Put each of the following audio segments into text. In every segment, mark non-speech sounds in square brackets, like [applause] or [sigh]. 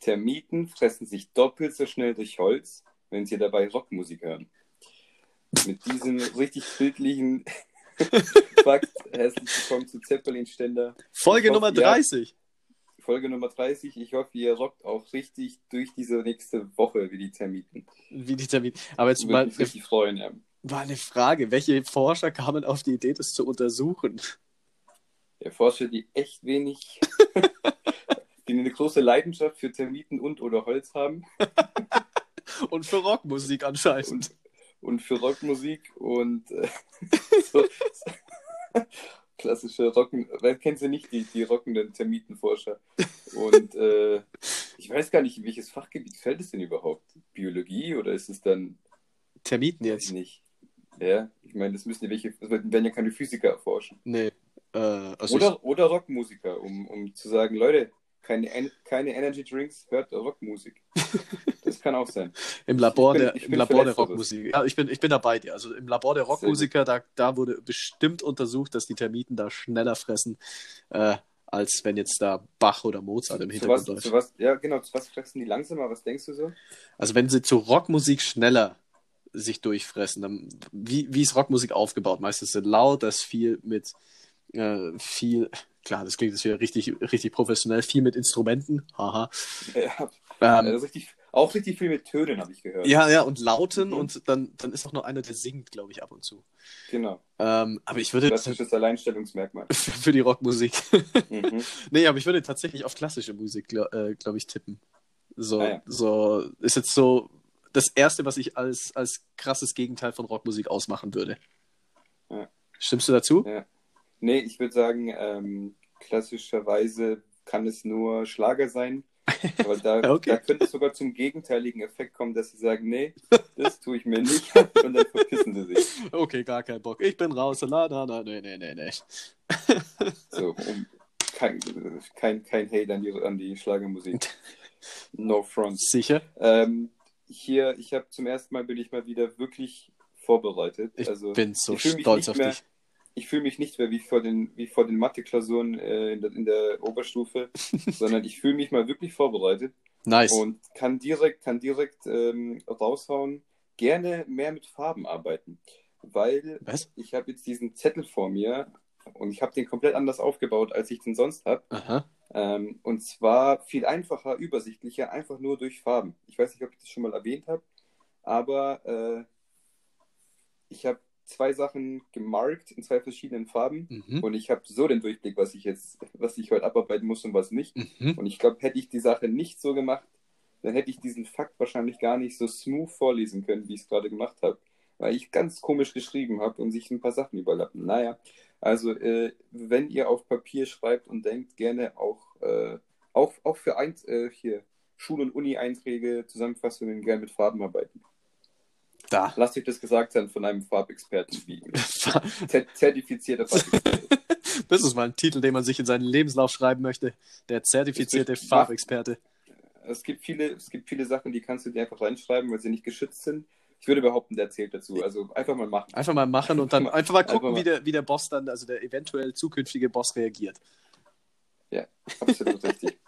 Termiten fressen sich doppelt so schnell durch Holz, wenn sie dabei Rockmusik hören. Mit diesem richtig bildlichen [laughs] Fakt, herzlich willkommen zu Zeppelin-Ständer. Folge hoffe, Nummer ihr- 30. Folge Nummer 30. Ich hoffe, ihr rockt auch richtig durch diese nächste Woche wie die Termiten. Wie die Termin. Aber jetzt Würde mal, mich richtig freuen, ja. mal eine Frage. Welche Forscher kamen auf die Idee, das zu untersuchen? Der Forscher, die echt wenig, [laughs] die eine große Leidenschaft für Termiten und oder Holz haben [laughs] Und für Rockmusik anscheinend. und, und für Rockmusik und äh, [laughs] so, [laughs] klassische Rocken, weil kennst du nicht die, die rockenden Termitenforscher. Und äh, ich weiß gar nicht, in welches Fachgebiet fällt es denn überhaupt? Biologie oder ist es dann, Termiten jetzt? ich nicht. Ja, ich meine, das müssen ja welche, das werden ja keine Physiker erforschen. Nee. Äh, also Oder, oder Rockmusiker, um, um zu sagen, Leute, keine, En- keine Energy Drinks, hört Rockmusik. [laughs] Das kann auch sein. im Labor, bin- der, im Labor der. Rockmusik. Ja, ich bin, ich bin dabei dir. Also im Labor der Rockmusiker, da, da wurde bestimmt untersucht, dass die Termiten da schneller fressen, äh, als wenn jetzt da Bach oder Mozart im Zu Hintergrund was, läuft. was, ja, genau, zu was fressen die langsamer? Was denkst du so? Also wenn sie zu Rockmusik schneller sich durchfressen, dann wie, wie ist Rockmusik aufgebaut? Meistens sind laut, das viel mit äh, viel, klar, das klingt jetzt wieder richtig, richtig professionell, viel mit Instrumenten, haha. Ja, Ähm, also richtig, auch richtig viel mit Tönen, habe ich gehört. ja, ja, und Lauten Mhm. und dann, dann ist auch noch einer, der singt, glaube ich, ab und zu. Genau. Ähm, aber ich würde Klassisches Alleinstellungsmerkmal. [laughs] für die Rockmusik. Mhm. [laughs] nee, aber ich würde tatsächlich auf klassische Musik, glaube äh, glaub ich, tippen. So, Ah, ja. so ist jetzt so das Erste, was ich als, als krasses Gegenteil von Rockmusik ausmachen würde. Ja. Stimmst du dazu? Ja. Nee, ich würde sagen, ähm, klassischerweise kann es nur Schlager sein. Aber da, [laughs] Okay. da könnte es sogar zum gegenteiligen Effekt kommen, dass sie sagen, nee, [laughs] das tue ich mir nicht. Und dann verpissen sie sich. Okay, gar kein Bock. Ich bin raus. La, na, na, nee, nee, nee, nee. [laughs] So, um kein, kein, kein Hate an die, an die Schlagermusik. No front. Sicher? Ähm, hier, ich habe zum ersten Mal bin ich mal wieder wirklich vorbereitet. Ich also, bin so stolz auf mehr- dich. Ich fühle mich nicht mehr wie vor den, wie vor den Mathe-Klausuren äh, in, der, in der Oberstufe, [laughs] sondern ich fühle mich mal wirklich vorbereitet Nice. und kann direkt, kann direkt ähm, raushauen, gerne mehr mit Farben arbeiten. Weil Was? ich habe jetzt diesen Zettel vor mir und ich habe den komplett anders aufgebaut, als ich den sonst habe. Ähm, und zwar viel einfacher, übersichtlicher, einfach nur durch Farben. Ich weiß nicht, ob ich das schon mal erwähnt habe, aber äh, ich habe zwei Sachen gemarkt in zwei verschiedenen Farben Mhm. und ich habe so den Durchblick, was ich jetzt, was ich heute abarbeiten muss und was nicht. Mhm. Und ich glaube, hätte ich die Sache nicht so gemacht, dann hätte ich diesen Fakt wahrscheinlich gar nicht so smooth vorlesen können, wie ich es gerade gemacht habe, weil ich ganz komisch geschrieben habe und sich ein paar Sachen überlappen. Naja, also äh, wenn ihr auf Papier schreibt und denkt, gerne auch, äh, auch, auch für ein, äh, hier Schul- und Uni-Einträge, Zusammenfassungen gerne mit Farben arbeiten. Da. Lasst euch das gesagt sein von einem Farbexperten wie [laughs] zertifizierter Farbexperte. [laughs] Das ist mal ein Titel, den man sich in seinen Lebenslauf schreiben möchte. Der zertifizierte ist- Farbexperte. Es gibt viele, es gibt viele Sachen, die kannst du dir einfach reinschreiben, weil sie nicht geschützt sind. Ich würde behaupten, der zählt dazu. Also einfach mal machen. Einfach mal machen und dann [laughs] einfach mal gucken, Einfach mal- wie der, wie der Boss dann, also der eventuell zukünftige Boss reagiert. Absolut richtig.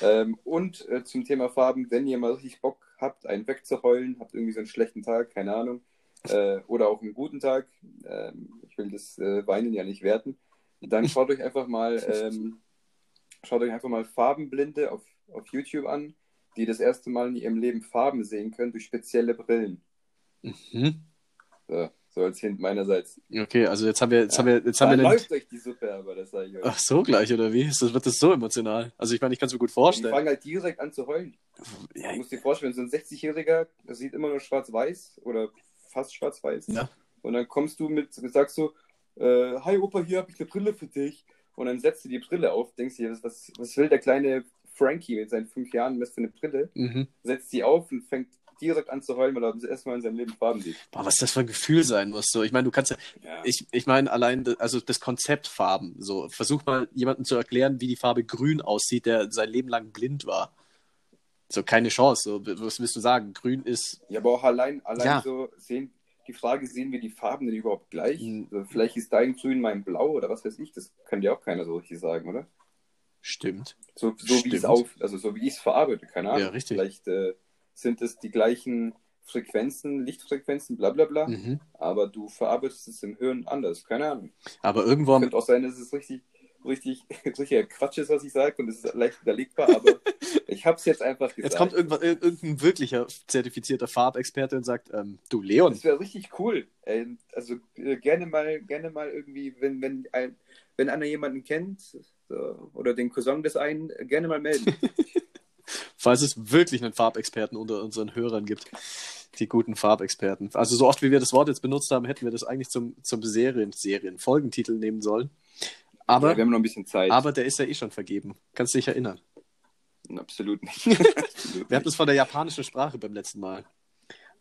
Ähm, und äh, zum Thema Farben, wenn ihr mal richtig Bock habt, einen wegzuheulen, habt irgendwie so einen schlechten Tag, keine Ahnung, äh, oder auch einen guten Tag, ähm, ich will das äh, Weinen ja nicht werten, dann [laughs] schaut euch einfach mal, ähm, schaut euch einfach mal Farbenblinde auf, auf YouTube an, die das erste Mal in ihrem Leben Farben sehen können durch spezielle Brillen. Mhm. So, so als Hint meinerseits. Okay, also jetzt haben wir, jetzt Ja. haben wir, jetzt haben wir den, läuft euch die Suppe aber, das sage ich euch. Ach so, gleich, oder wie? Das, wird das so emotional? Also ich meine, ich kann es mir gut Die vorstellen. fangen halt direkt an zu heulen. Ja, Du musst dir vorstellen, so ein 60-Jähriger, der sieht immer nur schwarz-weiß oder fast schwarz-weiß. Ja. Und dann kommst du mit, sagst du, äh, hi Opa, hier habe ich eine Brille für dich. Und dann setzt du die Brille auf, denkst dir, was, was will der kleine Frankie mit seinen fünf Jahren, was für eine Brille? mhm. Setzt die auf und fängt direkt an zu heulen, weil er das erste Mal in seinem Leben Farben sieht. Boah, was das für ein Gefühl sein muss. So, ich meine, du kannst ja, Ja. ich, ich meine, allein, das- also das Konzept Farben. So, versuch mal jemandem zu erklären, wie die Farbe grün aussieht, der sein Leben lang blind war. So, keine Chance. So, was willst du sagen? Grün ist, Ja, aber auch allein, allein Ja. so sehen, die Frage, sehen wir die Farben denn überhaupt gleich? Mhm. Also vielleicht ist dein Grün mein Blau oder was weiß ich, das kann dir auch keiner so richtig sagen, oder? Stimmt. So, so wie Stimmt. es auf, also so wie ich es verarbeite, keine Ahnung. Ja, richtig. Vielleicht äh, sind es die gleichen Frequenzen, Lichtfrequenzen, bla bla bla, Mhm. aber du verarbeitest es im Hirn anders, keine Ahnung. Aber irgendwo am Könnte auch sein, dass es richtig, richtig, [laughs] richtiger Quatsch ist, was ich sage, und es ist leicht widerlegbar, aber [laughs] ich habe es jetzt einfach gesagt. Jetzt kommt irgendwann, ir- irgendein wirklicher zertifizierter Farbexperte und sagt, ähm, du Leon, Das wäre richtig cool. Ey, Also äh, gerne mal, gerne mal irgendwie, wenn, wenn, ein, wenn einer jemanden kennt so, oder den Cousin des einen, gerne mal melden. [laughs] falls es wirklich einen Farbexperten unter unseren Hörern gibt, die guten Farbexperten. Also so oft wie wir das Wort jetzt benutzt haben, hätten wir das eigentlich zum, zum Serien, Serien, Folgentitel nehmen sollen. Aber, ja, wir haben noch ein bisschen Zeit. aber der ist ja eh schon vergeben. Kannst dich erinnern. Absolut nicht. [laughs] Absolut Wir hatten es von der japanischen Sprache beim letzten Mal.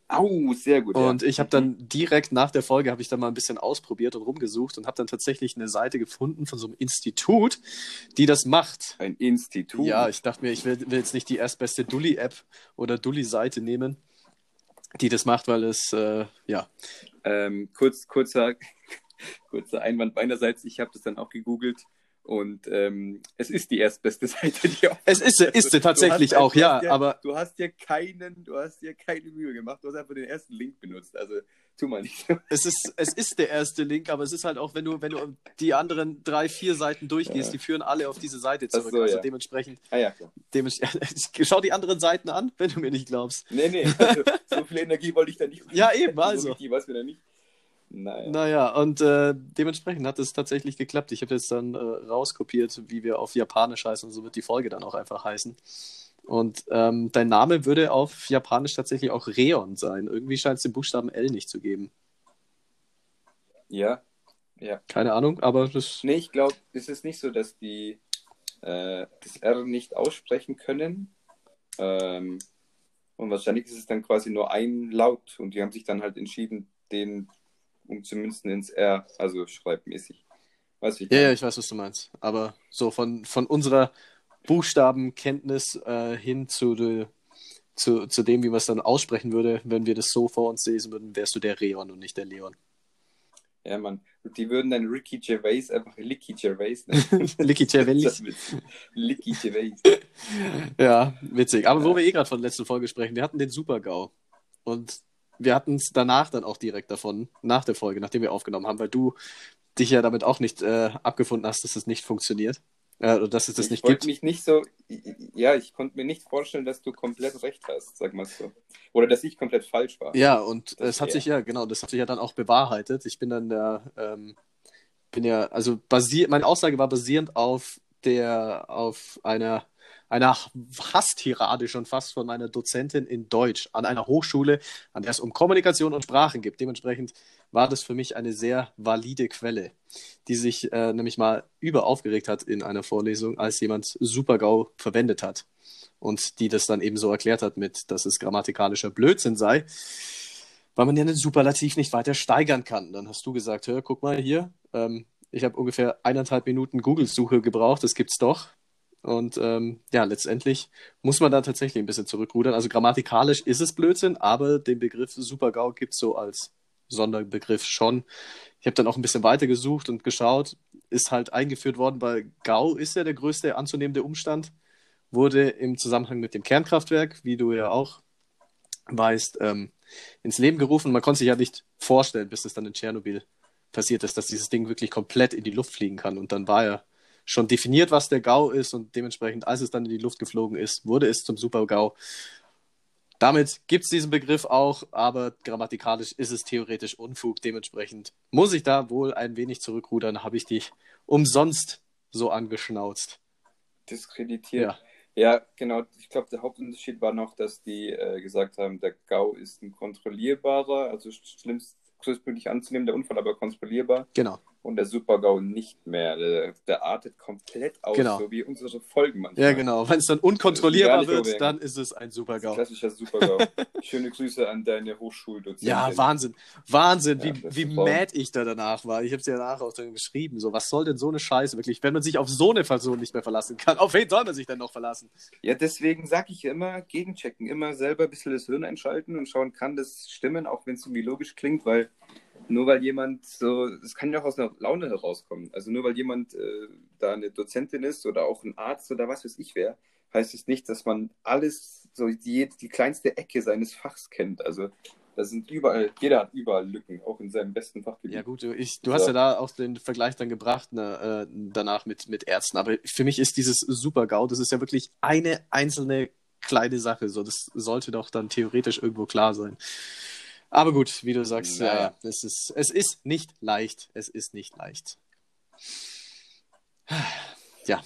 Au, sehr gut. Und ja. ich habe dann direkt nach der Folge habe ich dann mal ein bisschen ausprobiert und rumgesucht und habe dann tatsächlich eine Seite gefunden von so einem Institut, die das macht. ein Institut. Ja, ich dachte mir, ich will, will jetzt nicht die erstbeste Dulli-App oder Dulli-Seite nehmen, die das macht, weil es, äh, ja, Ähm, kurz, kurzer, [laughs] kurzer Einwand meinerseits. Ich habe das dann auch gegoogelt und ähm, es ist die erstbeste [laughs] Seite, die auf es ist, ist sie tatsächlich hast- auch, ja, dir, aber du hast dir keinen, du hast dir keine Mühe gemacht. Du hast einfach den ersten Link benutzt. Also tu mal nicht so. es ist, es ist der erste Link, aber es ist halt auch, wenn du, wenn du die anderen drei, vier Seiten durchgehst, Ja. die führen alle auf diese Seite zurück. so, also ja. dementsprechend, Ah ja, klar. dementsprechend, [laughs] schau die anderen Seiten an, wenn du mir nicht glaubst. Nee, nee, also, so viel Energie wollte ich da nicht. [laughs] Ja, eben, So also. war es mir da nicht. Naja. Naja, und äh, dementsprechend hat es tatsächlich geklappt. Ich habe jetzt dann äh, rauskopiert, wie wir auf Japanisch heißen, und so wird die Folge dann auch einfach heißen. Und ähm, dein Name würde auf Japanisch tatsächlich auch Reon sein. Irgendwie scheint es den Buchstaben L nicht zu geben. Ja. Keine Ahnung, aber das. Nee, ich glaube, es ist nicht so, dass die äh, das R nicht aussprechen können. Ähm, und wahrscheinlich ist es dann quasi nur ein Laut und die haben sich dann halt entschieden, den umzumünzen ins R, also schreibmäßig. Wie ich Ja, ja, ich weiß, was du meinst. Aber so von, von unserer Buchstabenkenntnis äh, hin zu, de, zu, zu dem, wie man es dann aussprechen würde, wenn wir das so vor uns lesen würden, wärst du der Reon und nicht der Leon. Ja, Mann. Und die würden dann Ricky Gervais einfach Licky Gervais nennen. [laughs] Licky witzig. Licky Gervais. Ja, witzig. Aber wo wir eh gerade von der letzten Folge sprechen, wir hatten den Super-GAU. Und wir hatten es danach dann auch direkt davon, nach der Folge, nachdem wir aufgenommen haben, weil du dich ja damit auch nicht äh, abgefunden hast, dass es nicht funktioniert. Äh, oder dass es das ich nicht gibt. mich nicht so, ja, ich konnte mir nicht vorstellen, dass du komplett recht hast, sag mal so. Oder dass ich komplett falsch war. Ja, und Das es hat eher. sich ja, genau, das hat sich ja dann auch bewahrheitet. Ich bin dann der, ähm, bin ja, also basiert, meine Aussage war basierend auf der, auf einer, einer Hasstirade schon fast von meiner Dozentin in Deutsch an einer Hochschule, an der es um Kommunikation und Sprachen geht. Dementsprechend war das für mich eine sehr valide Quelle, die sich äh, nämlich mal über aufgeregt hat in einer Vorlesung, als jemand Super-GAU verwendet hat. Und die das dann eben so erklärt hat mit, dass es grammatikalischer Blödsinn sei, weil man ja einen Superlativ nicht weiter steigern kann. Dann hast du gesagt, hör, guck mal hier, ähm, ich habe ungefähr eineinhalb Minuten Google-Suche gebraucht, das gibt's doch. Und ähm, ja, letztendlich muss man da tatsächlich ein bisschen zurückrudern. Also grammatikalisch ist es Blödsinn, aber den Begriff Super-GAU gibt's so als Sonderbegriff schon. Ich habe dann auch ein bisschen weiter gesucht und geschaut, ist halt eingeführt worden, weil GAU ist ja der größte anzunehmende Umstand, wurde im Zusammenhang mit dem Kernkraftwerk, wie du ja auch weißt, ähm, ins Leben gerufen. Man konnte sich ja nicht vorstellen, bis es dann in Tschernobyl passiert ist, dass dieses Ding wirklich komplett in die Luft fliegen kann. Und dann war ja schon definiert, was der GAU ist und dementsprechend, als es dann in die Luft geflogen ist, wurde es zum Super-GAU. Damit gibt es diesen Begriff auch, aber grammatikalisch ist es theoretisch Unfug. Dementsprechend muss ich da wohl ein wenig zurückrudern, habe ich dich umsonst so angeschnauzt. Diskreditiert. Ja. Ja, genau. Ich glaube, der Hauptunterschied war noch, dass die äh, gesagt haben, der GAU ist ein kontrollierbarer, also schlimmst, größtmöglich anzunehmender Unfall, aber kontrollierbar. Genau. Und der Super-GAU nicht mehr. Der, der artet komplett aus, Genau. so wie unsere Folgen manchmal. Ja, genau. Wenn es dann unkontrollierbar wird, überwegen. dann ist es ein Super-GAU. Klassischer Super-GAU. [laughs] Schöne Grüße an deine Hochschuldozentin. Ja, Wahnsinn. Wahnsinn, Ja, wie, wie mad ich da danach war. Ich habe es ja danach auch dann geschrieben. So, was soll denn so eine Scheiße wirklich, wenn man sich auf so eine Person nicht mehr verlassen kann? Auf wen soll man sich denn noch verlassen? Ja, deswegen sage ich immer, gegenchecken, immer selber ein bisschen das Hirn einschalten und schauen, kann das stimmen, auch wenn es irgendwie logisch klingt, weil nur weil jemand so, das kann ja auch aus einer Laune herauskommen. Also nur weil jemand äh, da eine Dozentin ist oder auch ein Arzt oder was weiß ich wer, heißt es nicht, dass man alles, so die, die kleinste Ecke seines Fachs kennt. Also da sind überall, jeder hat überall Lücken, auch in seinem besten Fachgebiet. Ja gut, ich, du hast ja da auch den Vergleich dann gebracht ne, äh, danach mit, mit Ärzten, aber für mich ist dieses Super-GAU, das ist ja wirklich eine einzelne kleine Sache, so das sollte doch dann theoretisch irgendwo klar sein. Aber gut, wie du sagst, naja. ja, es, ist, es ist nicht leicht, es ist nicht leicht. [sighs] Ja.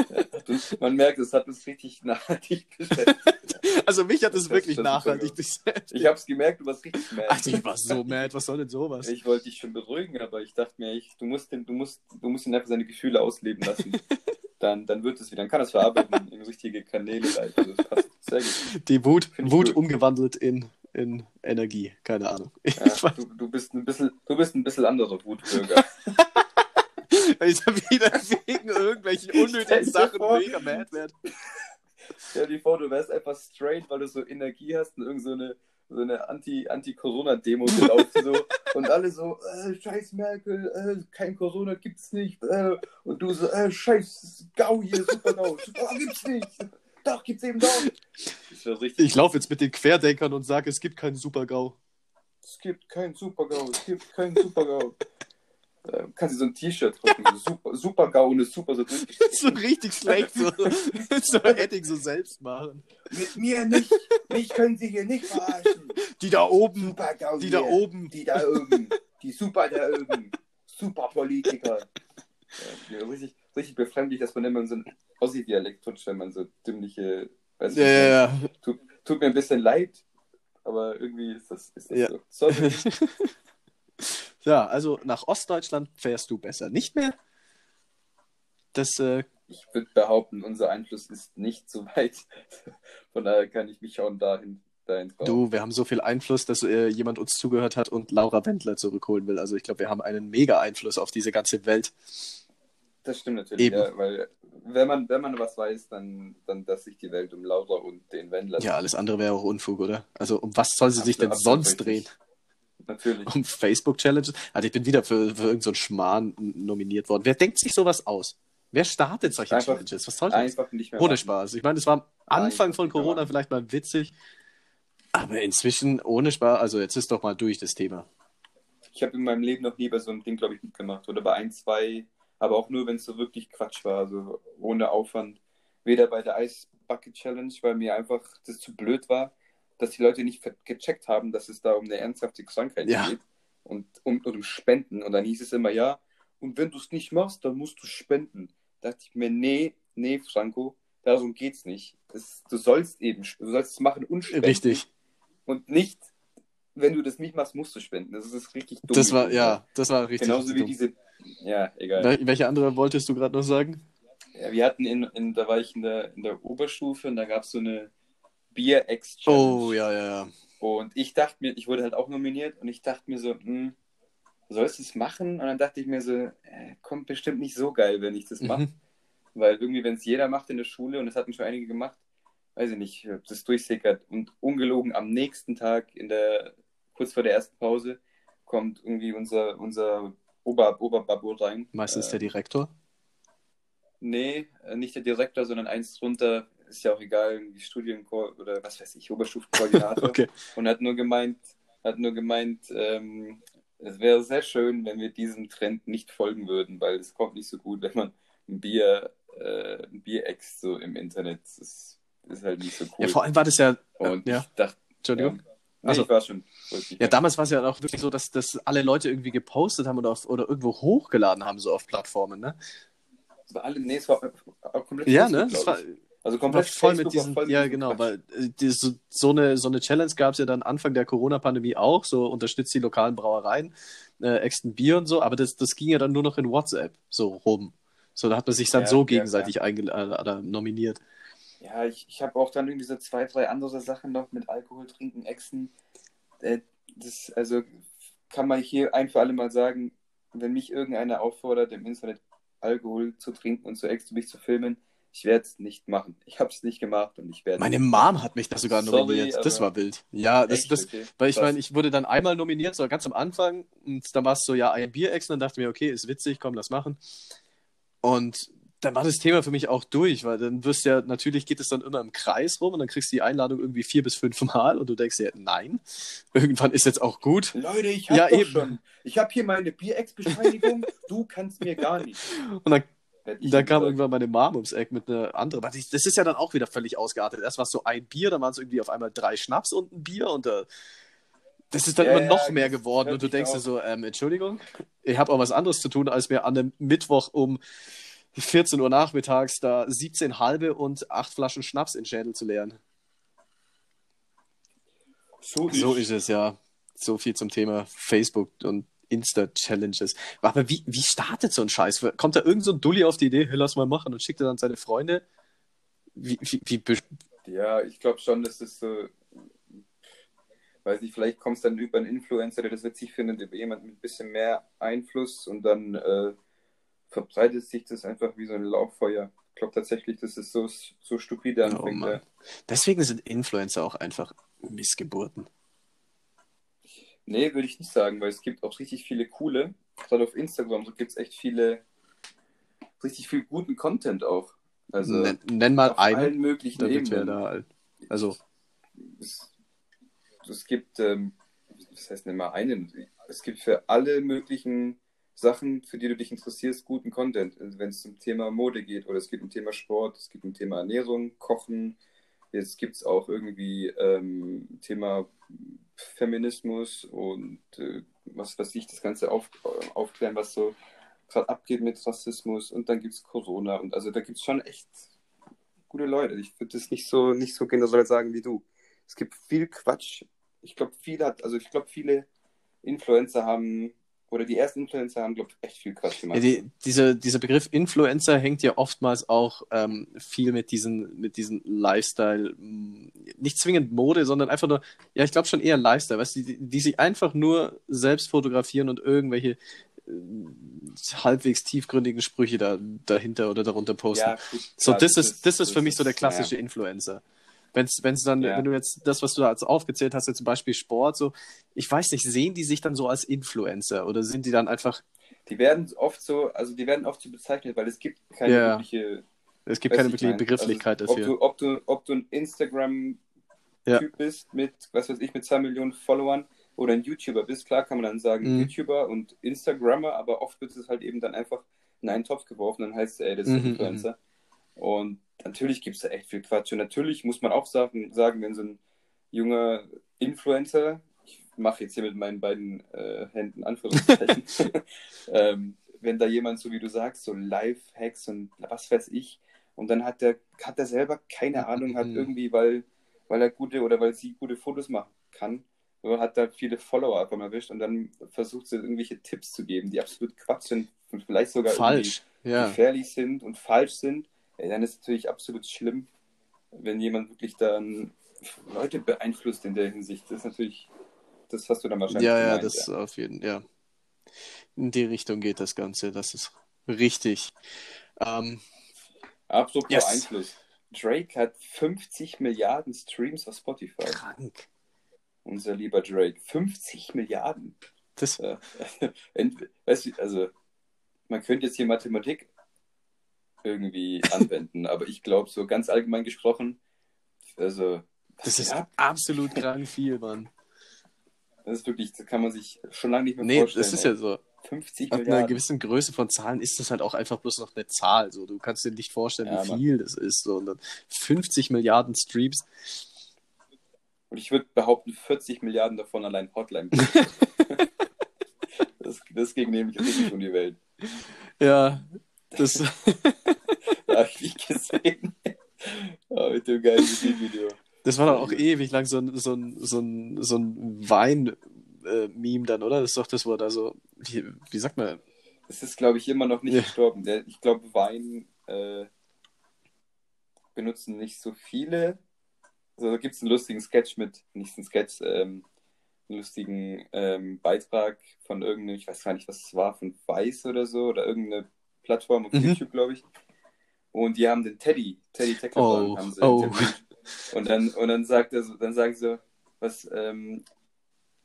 [laughs] Man merkt, es hat uns richtig nachhaltig [laughs] beschäftigt. Also mich hat es wirklich nachhaltig beschäftigt. Ich habe es gemerkt, du warst richtig mad. Ach, ich war so mad, was soll denn sowas? Ich wollte dich schon beruhigen, aber ich dachte mir, ich, du, musst den, du, musst, du musst ihn einfach seine Gefühle ausleben lassen. [laughs] dann, dann wird es wieder, dann kann es verarbeiten in richtige Kanäle leiten. Also das passt sehr gut. Die Wut, Wut umgewandelt in, in Energie, keine Ahnung. Ja, du, du, bist ein bisschen, du bist ein bisschen anderer Wutbürger. Weil [laughs] ich wieder wegen irgendwelchen unnötigen Sachen vor, mega mad werde. Stell dir vor, du wärst einfach straight, weil du so Energie hast und irgend so eine, so eine Anti-Corona-Demo -Anti [laughs] gelaufen so, und alle so, äh, scheiß Merkel, äh, kein Corona gibt's nicht. Äh, und du so, äh, scheiß Gau hier, super Gau, [laughs] oh, gibt's nicht. Doch, gibt's eben doch. Ich laufe jetzt mit den Querdenkern und sage, es gibt keinen Super-GAU. Es gibt keinen Super-GAU, es gibt keinen Super-GAU. [laughs] Äh, kannst du so ein T-Shirt drucken, so super, super Gaune, super so [laughs] So richtig schlecht, so, [laughs] so Edding so selbst machen. Mit mir nicht, mich können sie hier nicht verarschen. Die da oben, die da oben. Die da oben, die super da oben, super Politiker. Ja, richtig, richtig befremdlich, dass man immer so ein Ossi-Dialekt tutscht, wenn man so dümmliche, weißt ja, ja, ja. Tut, tut, mir ein bisschen leid, aber irgendwie ist das, ist das ja. so. [laughs] Ja, also nach Ostdeutschland fährst du besser nicht mehr. Das, äh, ich würde behaupten, unser Einfluss ist nicht so weit. [laughs] Von daher kann ich mich schon dahin. Du, wir haben so viel Einfluss, dass äh, jemand uns zugehört hat und Laura Wendler zurückholen will. Also ich glaube, wir haben einen mega Einfluss auf diese ganze Welt. Das stimmt natürlich, ja, weil wenn man, wenn man was weiß, dann, dann dass sich die Welt um Laura und den Wendler. Ja, alles andere wäre auch Unfug, oder? Also um was soll sie absolut, sich denn sonst drehen? Natürlich. Um Facebook-Challenges. Also ich bin wieder für, für irgendeinen so Schmarrn nominiert worden. Wer denkt sich sowas aus? Wer startet solche einfach, Challenges? Was soll das? Einfach nicht mehr Ohne machen. Spaß. Ich meine, es war am Anfang von Corona vielleicht mal witzig, aber inzwischen ohne Spaß. Also jetzt ist doch mal durch das Thema. Ich habe in meinem Leben noch nie bei so einem Ding, glaube ich, mitgemacht. Oder bei ein, zwei, aber auch nur, wenn es so wirklich Quatsch war, also ohne Aufwand. Weder bei der Ice Bucket Challenge, weil mir einfach das zu blöd war, dass die Leute nicht gecheckt haben, dass es da um eine ernsthafte Krankheit ja. geht und um, und um Spenden. Und dann hieß es immer, ja, und wenn du es nicht machst, dann musst du spenden. Da dachte ich mir, nee, nee, Franco, darum geht's nicht. Das, du sollst eben, du sollst es machen und spenden. Richtig. Und nicht, wenn du das nicht machst, musst du spenden. Das ist richtig dumm. Das war, ja, das war richtig. Genauso wie dumm. diese, ja, egal. Welche andere wolltest du gerade noch sagen? Ja, wir hatten in, in, da war ich in der, in der Oberstufe und da gab es so eine, Bier Exchange. Oh, ja, ja, ja. Und ich dachte mir, ich wurde halt auch nominiert und ich dachte mir so, hm, sollst du es machen? Und dann dachte ich mir so, äh, kommt bestimmt nicht so geil, wenn ich das mache. Mhm. Weil irgendwie, wenn es jeder macht in der Schule, und das hatten schon einige gemacht, weiß ich nicht, ob das durchsickert. Und ungelogen am nächsten Tag, in der, kurz vor der ersten Pause, kommt irgendwie unser, unser Ober, Oberbabbo rein. Meistens äh, der Direktor? Nee, äh, nicht der Direktor, sondern eins drunter, ist ja auch egal, irgendwie Studienko oder was weiß ich, Oberstufenkoordinator. [laughs] okay. Und hat nur gemeint, hat nur gemeint, ähm, es wäre sehr schön, wenn wir diesem Trend nicht folgen würden, weil es kommt nicht so gut, wenn man ein Bier, äh, ein Bierex so im Internet, das ist halt nicht so cool. Ja, vor allem war das ja. Und ja. ich dachte, Entschuldigung. Ja, Nee, also, ich war schon. Ja, damals war es ja auch wirklich so, dass, dass alle Leute irgendwie gepostet haben oder, auf, oder irgendwo hochgeladen haben, so auf Plattformen, ne? Es war alle, nee, es war komplett. Ja, ne? Es war, also komplett voll mit diesen, voll ja mit genau, weil äh, die, so, so, eine, so eine Challenge gab es ja dann Anfang der Corona-Pandemie auch, so unterstützt die lokalen Brauereien, äh, exten Bier und so, aber das, das ging ja dann nur noch in WhatsApp so rum. So, da hat man sich dann ja, so gegenseitig ja, ja. Äh, nominiert. Ja, ich, ich habe auch dann irgendwie so zwei, drei andere Sachen noch mit Alkohol trinken, Exen. Äh, das, also kann man hier ein für alle Mal sagen, wenn mich irgendeiner auffordert, im Internet Alkohol zu trinken und zu extra mich zu filmen, Ich werde es nicht machen. Ich habe es nicht gemacht und ich werde. Meine Mom hat mich da sogar Sorry, nominiert. das war wild. Ja, das, Echt? das, Okay, weil ich meine, ich wurde dann einmal nominiert, so ganz am Anfang. Und dann war es so, ja, ein Bierex. Und dann dachte ich mir, okay, ist witzig, komm, lass machen. Und dann war das Thema für mich auch durch, weil dann wirst ja, natürlich geht es dann immer im Kreis rum und dann kriegst du die Einladung irgendwie vier bis fünf Mal und du denkst dir, nein, irgendwann ist jetzt auch gut. Leute, ich habe Ja, schon. Ich habe hier meine Bierex-Bescheinigung. du kannst mir gar nicht. Und dann Werd ich Da kam irgendwann meine Mom ums Eck mit einer anderen. Aber Das ist ja dann auch wieder völlig ausgeartet. Erst war es so ein Bier, dann waren es irgendwie auf einmal drei Schnaps und ein Bier und äh, das ist dann Ja, immer ja, noch mehr das geworden. Und du denkst dir auch- so, ähm, Entschuldigung, ich habe auch was anderes zu tun, als mir an einem Mittwoch um 14 Uhr nachmittags da 17 halbe und acht Flaschen Schnaps in Schädel zu leeren. So, So ist es ja. So viel zum Thema Facebook und Insta-Challenges. Aber wie, wie startet so ein Scheiß? Kommt da irgend so ein Dulli auf die Idee, hey, lass mal machen und schickt er dann seine Freunde? Wie, wie, wie Ja, ich glaube schon, dass das so. Weiß nicht, vielleicht kommst du dann über einen Influencer, der das witzig findet, über jemanden mit ein bisschen mehr Einfluss und dann äh, verbreitet sich das einfach wie so ein Lauffeuer. Ich glaube tatsächlich, dass es so, so stupide Oh anfängt. Ja. Deswegen sind Influencer auch einfach Missgeburten. Nee, würde ich nicht sagen, weil es gibt auch richtig viele coole, gerade auf Instagram, so gibt es echt viele, richtig viel guten Content auch. Also nenn, nenn mal auf einen, allen möglichen Ebenen. da. Also, es, es gibt, ähm, was heißt denn mal einen? Es gibt für alle möglichen Sachen, für die du dich interessierst, guten Content. Also wenn es zum Thema Mode geht oder es geht um Thema Sport, es geht um Thema Ernährung, Kochen. Jetzt gibt es auch irgendwie ähm, Thema Feminismus und äh, was weiß ich, das Ganze auf, aufklären, was so gerade abgeht mit Rassismus und dann gibt es Corona und also da gibt es schon echt gute Leute. Ich würde das nicht so nicht so generell sagen wie du. Es gibt viel Quatsch. Ich glaube, viele hat, also ich glaube, viele Influencer haben oder die ersten Influencer haben, glaube ich, echt viel Quatsch gemacht. ja, die, diese, dieser Begriff Influencer hängt ja oftmals auch ähm, viel mit diesen, mit diesen Lifestyle, mh, nicht zwingend Mode, sondern einfach nur, ja, ich glaube schon eher Lifestyle, weißt du, die, die sich einfach nur selbst fotografieren und irgendwelche äh, halbwegs tiefgründigen Sprüche da, dahinter oder darunter posten. ja, gut, So, klar, das ist, das ist für mich so der ja. klassische Influencer. Wenn's, wenn's dann, Ja. wenn du jetzt das, was du da aufgezählt hast, jetzt zum Beispiel Sport, so, ich weiß nicht, sehen die sich dann so als Influencer oder sind die dann einfach, Die werden oft so, also die werden oft so bezeichnet, weil es gibt keine Ja. wirkliche es gibt keine ich wirkliche mein. Begrifflichkeit also, dafür. Ob du, ob, du, ob du ein Instagram-Typ Ja. bist mit, was weiß ich, mit zwei Millionen Followern oder ein YouTuber bist, klar kann man dann sagen Mhm. YouTuber und Instagrammer, aber oft wird es halt eben dann einfach in einen Topf geworfen, dann heißt es, ey, das ist Mhm, ein Influencer. Und natürlich gibt es da echt viel Quatsch. Und natürlich muss man auch sagen, sagen wenn so ein junger Influencer, ich mache jetzt hier mit meinen beiden äh, Händen Anführungszeichen, [laughs] ähm, wenn da jemand, so wie du sagst, so Live-Hacks und was weiß ich, und dann hat der, hat er selber keine Ahnung, hat Mhm. irgendwie, weil, weil er gute oder weil sie gute Fotos machen kann, hat da viele Follower einfach mal erwischt und dann versucht sie irgendwelche Tipps zu geben, die absolut Quatsch sind und vielleicht sogar Falsch, ja. gefährlich sind und falsch sind. Dann ist es natürlich absolut schlimm, wenn jemand wirklich dann Leute beeinflusst in der Hinsicht. Das ist natürlich, das hast du dann wahrscheinlich Ja, ja, gemeint, das auf jeden ja. In die Richtung geht das Ganze, das ist richtig. Ähm, Apropos Yes. Einfluss. Drake hat 50 Milliarden Streams auf Spotify. krank. Unser lieber Drake. 50 Milliarden. Das, [laughs] Ja. Du, also, man könnte jetzt hier Mathematik irgendwie anwenden, aber ich glaube, so ganz allgemein gesprochen, also, das ist ab? absolut krank viel, Mann. Das ist wirklich, das kann man sich schon lange nicht mehr Nee, vorstellen. das ist ey. ja so. 50 Ab einer gewissen Größe von Zahlen ist das halt auch einfach bloß noch eine Zahl. So, du kannst dir nicht vorstellen, Ja, wie Mann. viel das ist. So, und dann 50 Milliarden Streams. Und ich würde behaupten, 40 Milliarden davon allein Hotline. [laughs] das, deswegen nehme ich richtig um die Welt. Ja, das, [laughs] [laughs] Da habe ich nicht gesehen. Aber [laughs] mit dem geilen Musikvideo. das war dann auch ewig lang so ein, so ein, so ein, so ein Wein-Meme dann, oder? Das ist doch das Wort. Also, wie, wie sagt man? Es ist, glaube ich, immer noch nicht Ja. gestorben. Der, ich glaube, Wein äh, benutzen nicht so viele. Also, da gibt es einen lustigen Sketch mit, nicht einen Sketch, ähm, einen lustigen ähm, Beitrag von irgendeinem, ich weiß gar nicht, was es war, von Weiß oder so, oder irgendeine Plattform auf Mhm. YouTube, glaube ich. und die haben den Teddy, Teddy Teckleborn, Oh, haben sie oh. interviewt. Und dann, und dann sagt er so, dann sagen sie so, was, ähm,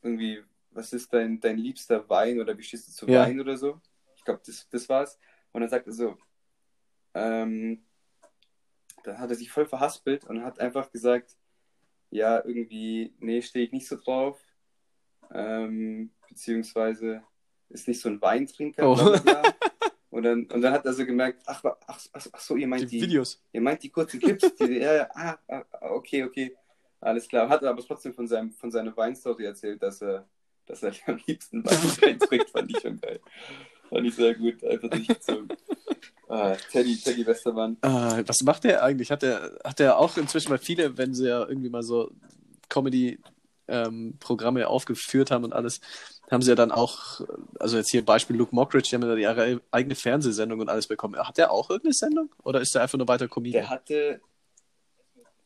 irgendwie, was ist dein, dein liebster Wein oder wie stehst du zu Ja. Wein oder so? Ich glaube, das, das war's. Und dann sagt er so, ähm, dann hat er sich voll verhaspelt und hat einfach gesagt, ja, irgendwie, nee, stehe ich nicht so drauf. Ähm, beziehungsweise ist nicht so ein Weintrinker, Oh. bla bla bla. [laughs] Und dann, und dann hat er so gemerkt, ach, ach, ach, ach so, ihr meint Die die, Videos. ihr meint die kurzen Clips, die, ja, ja, ah, ah, okay, okay, alles klar. Hat er aber trotzdem von, seinem, von seiner Weinstory erzählt, dass er, dass er [laughs] am liebsten Wein trinkt, fand ich schon geil. Fand ich sehr gut, einfach durchgezogen. Ah, Teddy, Teddy Westermann. Äh, was macht der eigentlich? Hat der, hat der auch inzwischen mal viele, wenn sie ja irgendwie mal so Comedy-Programme aufgeführt haben und alles, haben sie ja dann auch, also jetzt hier Beispiel Luke Mockridge, die haben ja ihre eigene Fernsehsendung und alles bekommen. Hat der auch irgendeine Sendung? Oder ist der einfach nur weiter Comedian? Der hatte,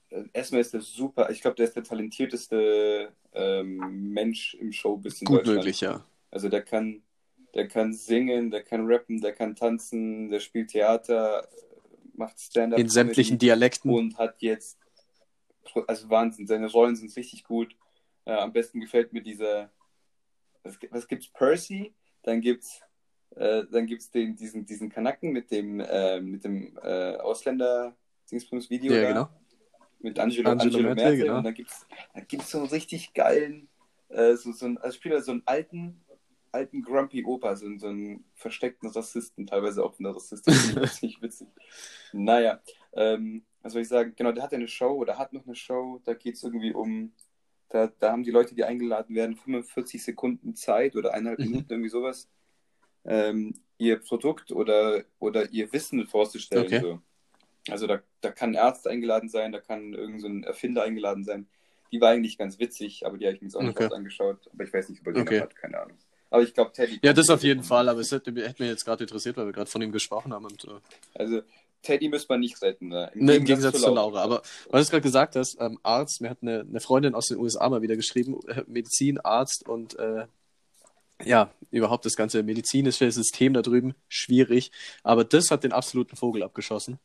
äh, erstmal ist der super, ich glaube, der ist der talentierteste ähm, Mensch im Showbiz in Gut Deutschland. möglich, ja. Also der kann, der kann singen, der kann rappen, der kann tanzen, der spielt Theater, macht Stand-up. In sämtlichen Dialekten. und hat jetzt, also Wahnsinn, seine Rollen sind richtig gut. Äh, am besten gefällt mir dieser, was, was gibt's? Percy, dann gibt's, äh, dann gibt's den, diesen, diesen Kanacken mit dem, äh, mit dem äh, Ausländer Dingsbums Video Ja, da, genau. mit Angelo, Angelo Angelo, Merkel, genau. und dann gibt's, dann gibt's so einen richtig geilen, äh, so, so einen, also Spieler, so einen alten, alten Grumpy Opa, so, einen- so einen versteckten Rassisten, teilweise auch eine Rassistin, nicht [laughs] witzig. Naja, ähm, was soll ich sagen? Genau, der hat ja eine Show oder hat noch eine Show, da geht es irgendwie um, da, da haben die Leute, die eingeladen werden, 45 Sekunden Zeit oder eineinhalb Mhm. Minuten, irgendwie sowas, ähm, ihr Produkt oder, oder ihr Wissen vorzustellen. Okay. So. Also da, da kann ein Arzt eingeladen sein, da kann irgend so ein Erfinder eingeladen sein. Die war eigentlich ganz witzig, aber die habe ich mir jetzt auch nicht Okay. angeschaut. Aber ich weiß nicht, ob er die Okay. hat, keine Ahnung. Aber ich glaube, Teddy. Ja, das auf jeden Fall, aber es hätte, hätte mir jetzt gerade interessiert, weil wir gerade von ihm gesprochen haben. Und, äh, Also Teddy müsste man nicht retten. Ne? ne, Im Gegensatz zu Laura. Aber weil du es gerade gesagt hast, ähm, Arzt, mir hat eine, eine Freundin aus den USA mal wieder geschrieben, äh, Medizin, Arzt und äh, ja, überhaupt das ganze medizinische System da drüben, schwierig. Aber das hat den absoluten Vogel abgeschossen.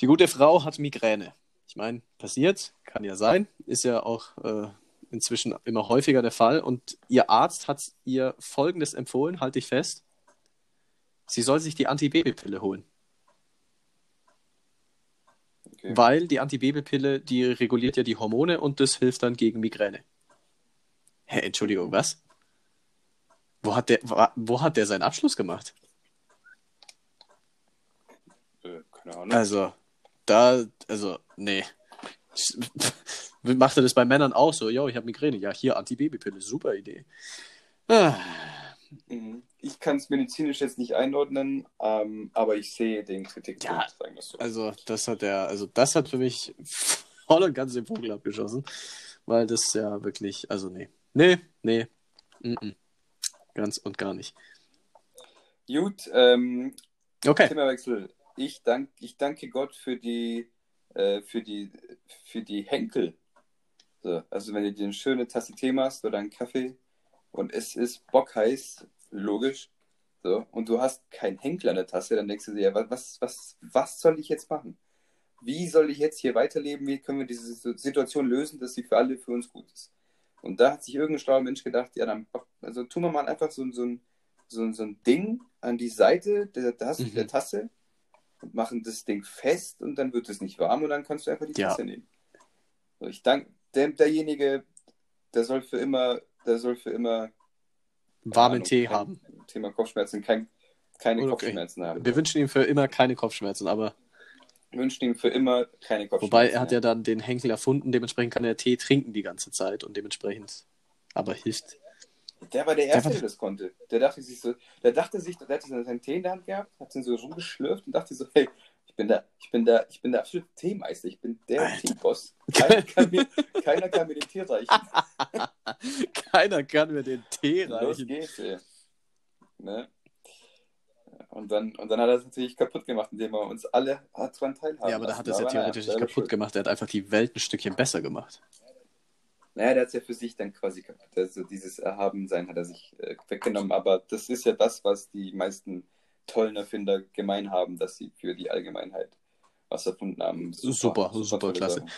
Die gute Frau hat Migräne. Ich meine, passiert, kann ja sein, ist ja auch äh, inzwischen immer häufiger der Fall. Und ihr Arzt hat ihr Folgendes empfohlen, halte ich fest. Sie soll sich die Antibabypille holen. Okay. Weil die Antibabypille, die reguliert ja die Hormone und das hilft dann gegen Migräne. Hä, Entschuldigung, was? Wo hat der, wo hat der seinen Abschluss gemacht? Äh, keine Ahnung. Also, da, also, nee. [laughs] Macht er das bei Männern auch so? Jo, ich habe Migräne. Ja, hier Antibabypille, super Idee. Ah. Ich kann es medizinisch jetzt nicht einordnen, ähm, aber ich sehe den Kritikpunkt, Ja, sagen wir so. also, das hat der, also, das hat für mich [laughs] voll und ganz den Vogel abgeschossen. Weil das ja wirklich, also, nee. Nee, nee. Mm -mm. Ganz und gar nicht. Gut, ähm, Okay. Themawechsel. Ich, dank, ich danke Gott für die, äh, für die, für die Henkel. So, also wenn du dir eine schöne Tasse Tee machst oder einen Kaffee und es ist bockheiß, logisch, so, und du hast keinen Henkel an der Tasse, dann denkst du dir, ja, wa- was, was, was soll ich jetzt machen? Wie soll ich jetzt hier weiterleben? Wie können wir diese Situation lösen, dass sie für alle für uns gut ist? Und da hat sich irgendein schlauer Mensch gedacht, ja, dann also tun wir mal einfach so, so, ein, so, so ein Ding an die Seite der, Tasse, Mhm. der Tasse und machen das Ding fest und dann wird es nicht warm und dann kannst du einfach die Ja. Tasse nehmen. So, ich danke, der, derjenige, der soll für immer, der soll für immer Warmen Tee kein- haben. Thema Kopfschmerzen, kein, keine Okay. Kopfschmerzen haben. Wir wünschen ihm für immer keine Kopfschmerzen, aber Wir wünschen ihm für immer keine Kopfschmerzen. wobei er hat ja dann den Henkel erfunden, dementsprechend kann er Tee trinken die ganze Zeit und dementsprechend aber hilft. Der war der Der Erste, war- der das konnte. Der dachte sich so, der dachte sich, der hatte seinen Tee in der Hand gehabt, hat ihn so rumgeschlürft und dachte so, hey, bin der, ich bin der, ich bin der absolute Teemeister, ich bin der Alter. Teeboss. Keiner kann, mir, keiner kann mir den Tee reichen. [laughs] Keiner kann mir den Tee Los reichen. geht's, ey. Ne? Und dann, und dann hat er es natürlich kaputt gemacht, indem er uns alle hat dran teilhaben Ja, aber da hat er es ja theoretisch nicht kaputt schuld. gemacht. Er hat einfach die Welt ein Stückchen besser gemacht. Naja, der hat es ja für sich dann quasi kaputt. Also dieses Erhabensein hat er sich äh, weggenommen. Aber das ist ja das, was die meisten tollen Erfinder gemein haben, dass sie für die Allgemeinheit was erfunden haben. Super, super, super klasse. Sachen.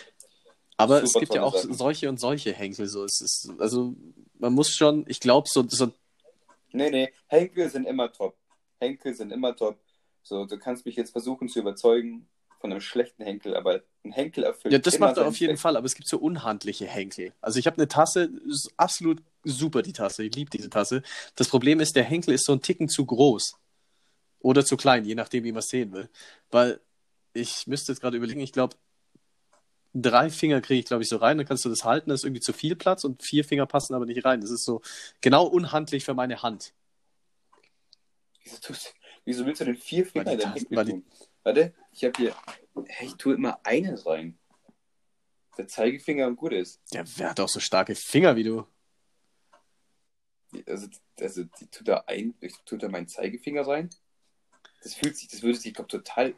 Aber super es gibt ja auch Sachen. solche und solche Henkel. So. Es ist, also man muss schon, ich glaube, so, so. Nee, nee, Henkel sind immer top. Henkel sind immer top. So, du kannst mich jetzt versuchen zu überzeugen von einem schlechten Henkel, aber ein Henkel erfüllt. Ja, das macht er auf jeden Fall, aber es gibt so unhandliche Henkel. Also ich habe eine Tasse, ist absolut super die Tasse, ich liebe diese Tasse. Das Problem ist, der Henkel ist so ein Ticken zu groß. Oder zu klein, je nachdem, wie man es sehen will. Weil ich müsste jetzt gerade überlegen, ich glaube, drei Finger kriege ich, glaube ich, so rein, dann kannst du das halten, das ist irgendwie zu viel Platz und vier Finger passen aber nicht rein. Das ist so genau unhandlich für meine Hand. Wieso, willst du denn vier Finger in dein Henkel tun? Warte, ich habe hier. Hey, ich tue immer eines rein. Der Zeigefinger und gut ist. Ja, wer hat auch so starke Finger wie du? Also, also die tut da ein, ich tue da meinen Zeigefinger rein. Das fühlt sich, das würde sich, glaube total.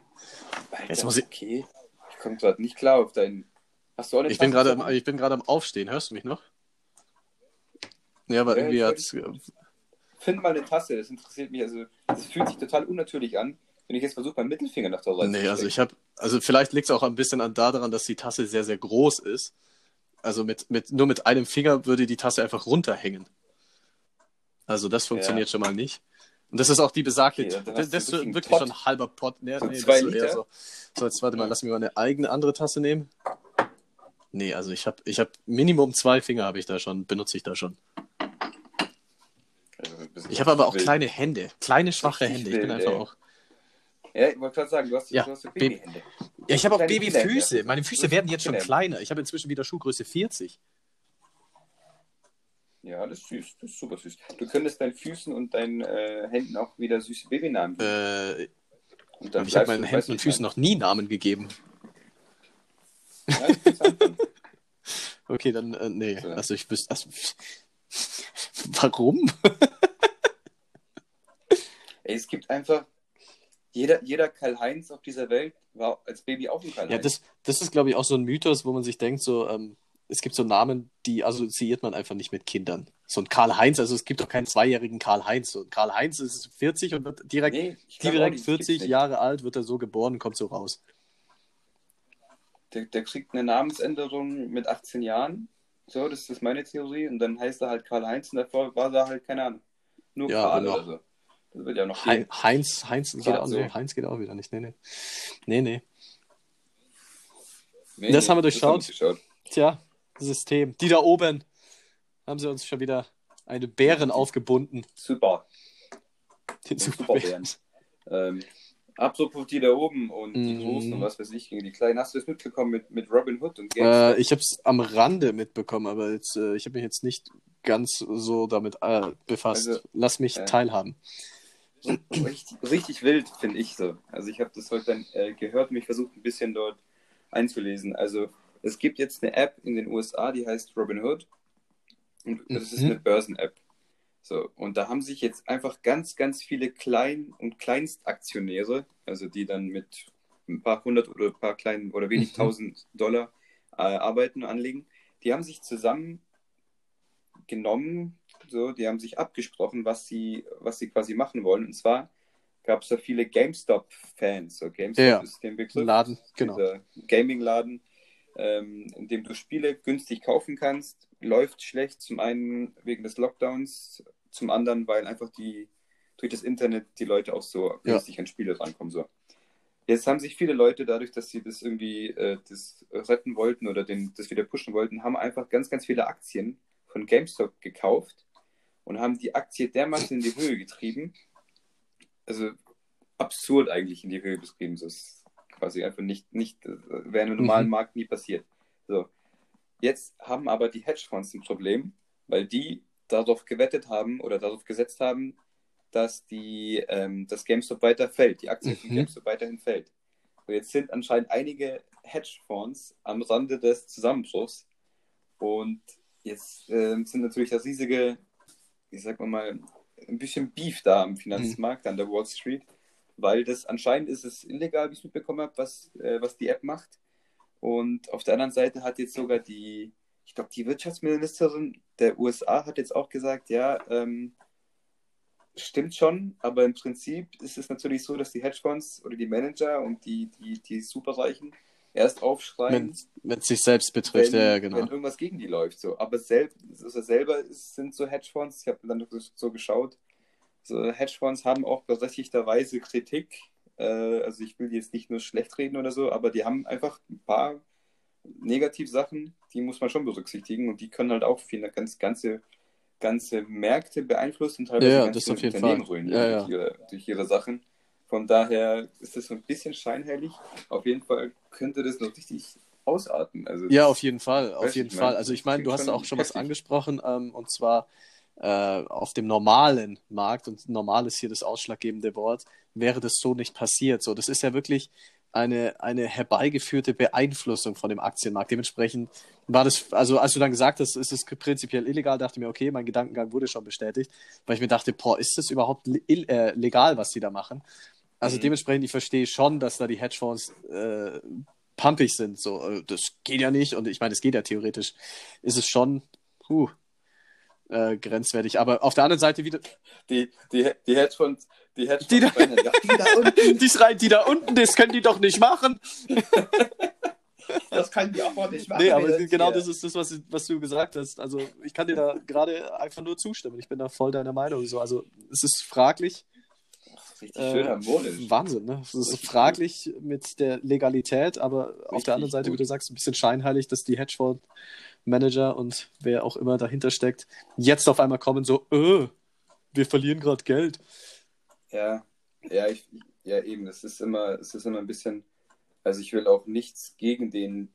Alter, Jetzt muss ich. Okay. Ich komme gerade nicht klar auf deinen. Hast du auch eine ich bin gerade, ich bin gerade am Aufstehen. Hörst du mich noch? Ja, aber ja, irgendwie hat Find mal eine Tasse, das interessiert mich. Also, das fühlt sich total unnatürlich an wenn ich jetzt versuche, meinen Mittelfinger nach der Seite Nee, also ich habe, also vielleicht liegt es auch ein bisschen an daran, dass die Tasse sehr, sehr groß ist. Also mit, mit, nur mit einem Finger würde die Tasse einfach runterhängen. Also das funktioniert ja. schon mal nicht. Und das ist auch die besagte, okay, das, das ist wirklich Pot. schon ein halber Pot. Nee, so nee, zwei Liter? So, so, jetzt warte mal, lass mich mal eine eigene andere Tasse nehmen. Nee, also ich habe ich hab Minimum zwei Finger habe ich da schon, benutze ich da schon. Also ich habe aber auch wild. kleine Hände, kleine schwache Hände. Ich bin einfach ey. auch ja, ich wollte gerade sagen, du hast, ja, du hast Babyhände. Ja, ich habe auch Babyfüße. Meine Füße werden jetzt schon kleiner. Ich habe inzwischen wieder Schuhgröße 40. Ja, das ist süß. Das ist super süß. Du könntest deinen Füßen und deinen äh, Händen auch wieder süße Babynamen geben. Äh, ich habe meinen Händen und Füßen noch nie Namen gegeben. Ja, [laughs] okay, dann, äh, nee. So. Also ich wüsste. Also, [laughs] warum? [laughs] Ey, es gibt einfach jeder, jeder Karl-Heinz auf dieser Welt war als Baby auch ein Karl-Heinz. Ja, das, das ist, glaube ich, auch so ein Mythos, wo man sich denkt, so, ähm, es gibt so Namen, die assoziiert man einfach nicht mit Kindern. So ein Karl-Heinz, also es gibt doch keinen zweijährigen Karl-Heinz. So Karl-Heinz ist 40 und wird direkt, nee, direkt 40 Jahre alt, wird er so geboren, kommt so raus. Der, der kriegt eine Namensänderung mit 18 Jahren. So, das ist meine Theorie. Und dann heißt er halt Karl-Heinz und davor war er halt, keine Ahnung, nur ja, Karl oder so. Das wird ja noch He Heinz, Heinz, geht auch, nee, Heinz geht auch wieder nicht. Nee, nee. Nee, nee. nee das haben wir durchschaut. Haben Tja, System. Die da oben haben sie uns schon wieder eine Bären aufgebunden. Super. Den Superbären. ähm, apropos die da oben und die mm. Großen und was weiß ich gegen die Kleinen. Hast du das mitbekommen mit, mit Robin Hood und Äh, ich habe es am Rande mitbekommen, aber jetzt, äh, ich habe mich jetzt nicht ganz so damit äh, befasst. Also, Lass mich äh, teilhaben richtig, richtig wild, finde ich so. Also ich habe das heute dann äh, gehört und mich versucht ein bisschen dort einzulesen. Also es gibt jetzt eine App in den USA, die heißt Robinhood. Und das mhm. ist eine Börsen-App. So, und da haben sich jetzt einfach ganz, ganz viele Klein- und Kleinstaktionäre, also die dann mit ein paar hundert oder ein paar kleinen oder wenig mhm. tausend Dollar äh, arbeiten und anlegen, die haben sich zusammen genommen, so, die haben sich abgesprochen, was sie, was sie quasi machen wollen. Und zwar gab es da viele GameStop-Fans. So, GameStop ja, ist den Begriff. Laden, genau. Gaming-Laden, ähm, in dem du Spiele günstig kaufen kannst. Läuft schlecht, zum einen wegen des Lockdowns, zum anderen, weil einfach die durch das Internet die Leute auch so günstig ja. an Spiele rankommen. So. Jetzt haben sich viele Leute, dadurch, dass sie das irgendwie äh, das retten wollten oder den, das wieder pushen wollten, haben einfach ganz, ganz viele Aktien von GameStop gekauft und haben die Aktie dermaßen in die Höhe getrieben. Also absurd eigentlich in die Höhe getrieben. Ist quasi einfach nicht, nicht wäre im normalen mhm. Markt nie passiert. So. Jetzt haben aber die Hedgefonds ein Problem, weil die darauf gewettet haben oder darauf gesetzt haben, dass die, ähm, das GameStop weiter fällt, die Aktie von mhm. GameStop weiterhin fällt. Und jetzt sind anscheinend einige Hedgefonds am Rande des Zusammenbruchs und jetzt äh, sind natürlich das riesige ich sag mal, ein bisschen Beef da am Finanzmarkt, mhm. an der Wall Street, weil das anscheinend ist es illegal, wie ich mitbekommen habe, was, äh, was die App macht. Und auf der anderen Seite hat jetzt sogar die, ich glaube, die Wirtschaftsministerin der USA hat jetzt auch gesagt, ja, ähm, stimmt schon, aber im Prinzip ist es natürlich so, dass die Hedgefonds oder die Manager und die, die, die Superreichen erst aufschreien, Wenn es sich selbst betrifft, wenn, ja, genau. wenn irgendwas gegen die läuft. So. Aber selbst, also selber ist, sind so Hedgefonds, ich habe dann so geschaut, so Hedgefonds haben auch berechtigterweise Kritik. Äh, also ich will jetzt nicht nur schlecht reden oder so, aber die haben einfach ein paar Negativsachen, die muss man schon berücksichtigen und die können halt auch viele ganz, ganze, ganze Märkte beeinflussen und teilweise Ja, ganze das auf jeden Unternehmen Fall. ruinieren Ja, ja. Durch, ihre, durch ihre Sachen. Von daher ist das so ein bisschen scheinheilig. Auf jeden Fall könnte das noch richtig ausarten. Also Ja, auf jeden Fall, auf jeden Fall. Also ich meine, du hast auch schon was heftig. angesprochen, ähm, und zwar auf dem normalen Markt, und normal ist hier das ausschlaggebende Wort, wäre das so nicht passiert. So, das ist ja wirklich eine, eine herbeigeführte Beeinflussung von dem Aktienmarkt. Dementsprechend war das, also als du dann gesagt hast, ist es prinzipiell illegal, dachte ich mir, okay, mein Gedankengang wurde schon bestätigt, weil ich mir dachte, boah, ist das überhaupt äh, legal, was die da machen? Also Mhm. dementsprechend, ich verstehe schon, dass da die Hedgefonds äh, pumpig sind. So, äh, das geht ja nicht. Und ich meine, es geht ja theoretisch. Ist es schon puh, äh, grenzwertig. Aber auf der anderen Seite wieder. Die, die, die Hedgefonds, die Hedgefonds Die da- ja, [laughs] die da unten, Die, schreien, die da unten, das können die doch nicht machen. das kann die auch nicht machen. Nee, aber das genau hier. das ist das, was, was du gesagt hast. Also ich kann dir da gerade einfach nur zustimmen. Ich bin da voll deiner Meinung. So. Also es ist fraglich. Richtig schön Äh, harmonisch. Wahnsinn, ne? Es ist Richtig fraglich mit der Legalität, aber auf Richtig der anderen Seite, wie gut. du sagst, ein bisschen scheinheilig, dass die Hedgefonds-Manager und wer auch immer dahinter steckt, jetzt auf einmal kommen so, äh, wir verlieren gerade Geld. Ja, ja, ich, ja, eben. Es ist immer, es ist immer ein bisschen. Also ich will auch nichts gegen den,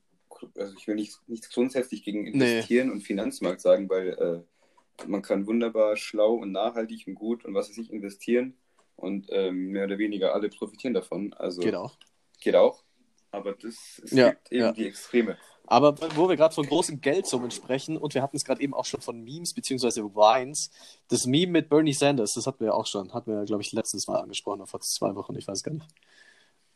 also ich will nichts, nichts grundsätzlich gegen Investieren und Finanzmarkt sagen, weil äh, man kann wunderbar schlau und nachhaltig und gut und was weiß ich investieren und ähm, mehr oder weniger alle profitieren davon. Also Geht auch. Geht auch. Aber das, es Ja, gibt eben ja. die Extreme. Aber wo wir gerade von großen Geldsummen sprechen und wir hatten es gerade eben auch schon von Memes beziehungsweise Vines, das Meme mit Bernie Sanders, das hatten wir ja auch schon, hatten wir, glaube ich, letztes Mal angesprochen, vor zwei Wochen, ich weiß gar nicht.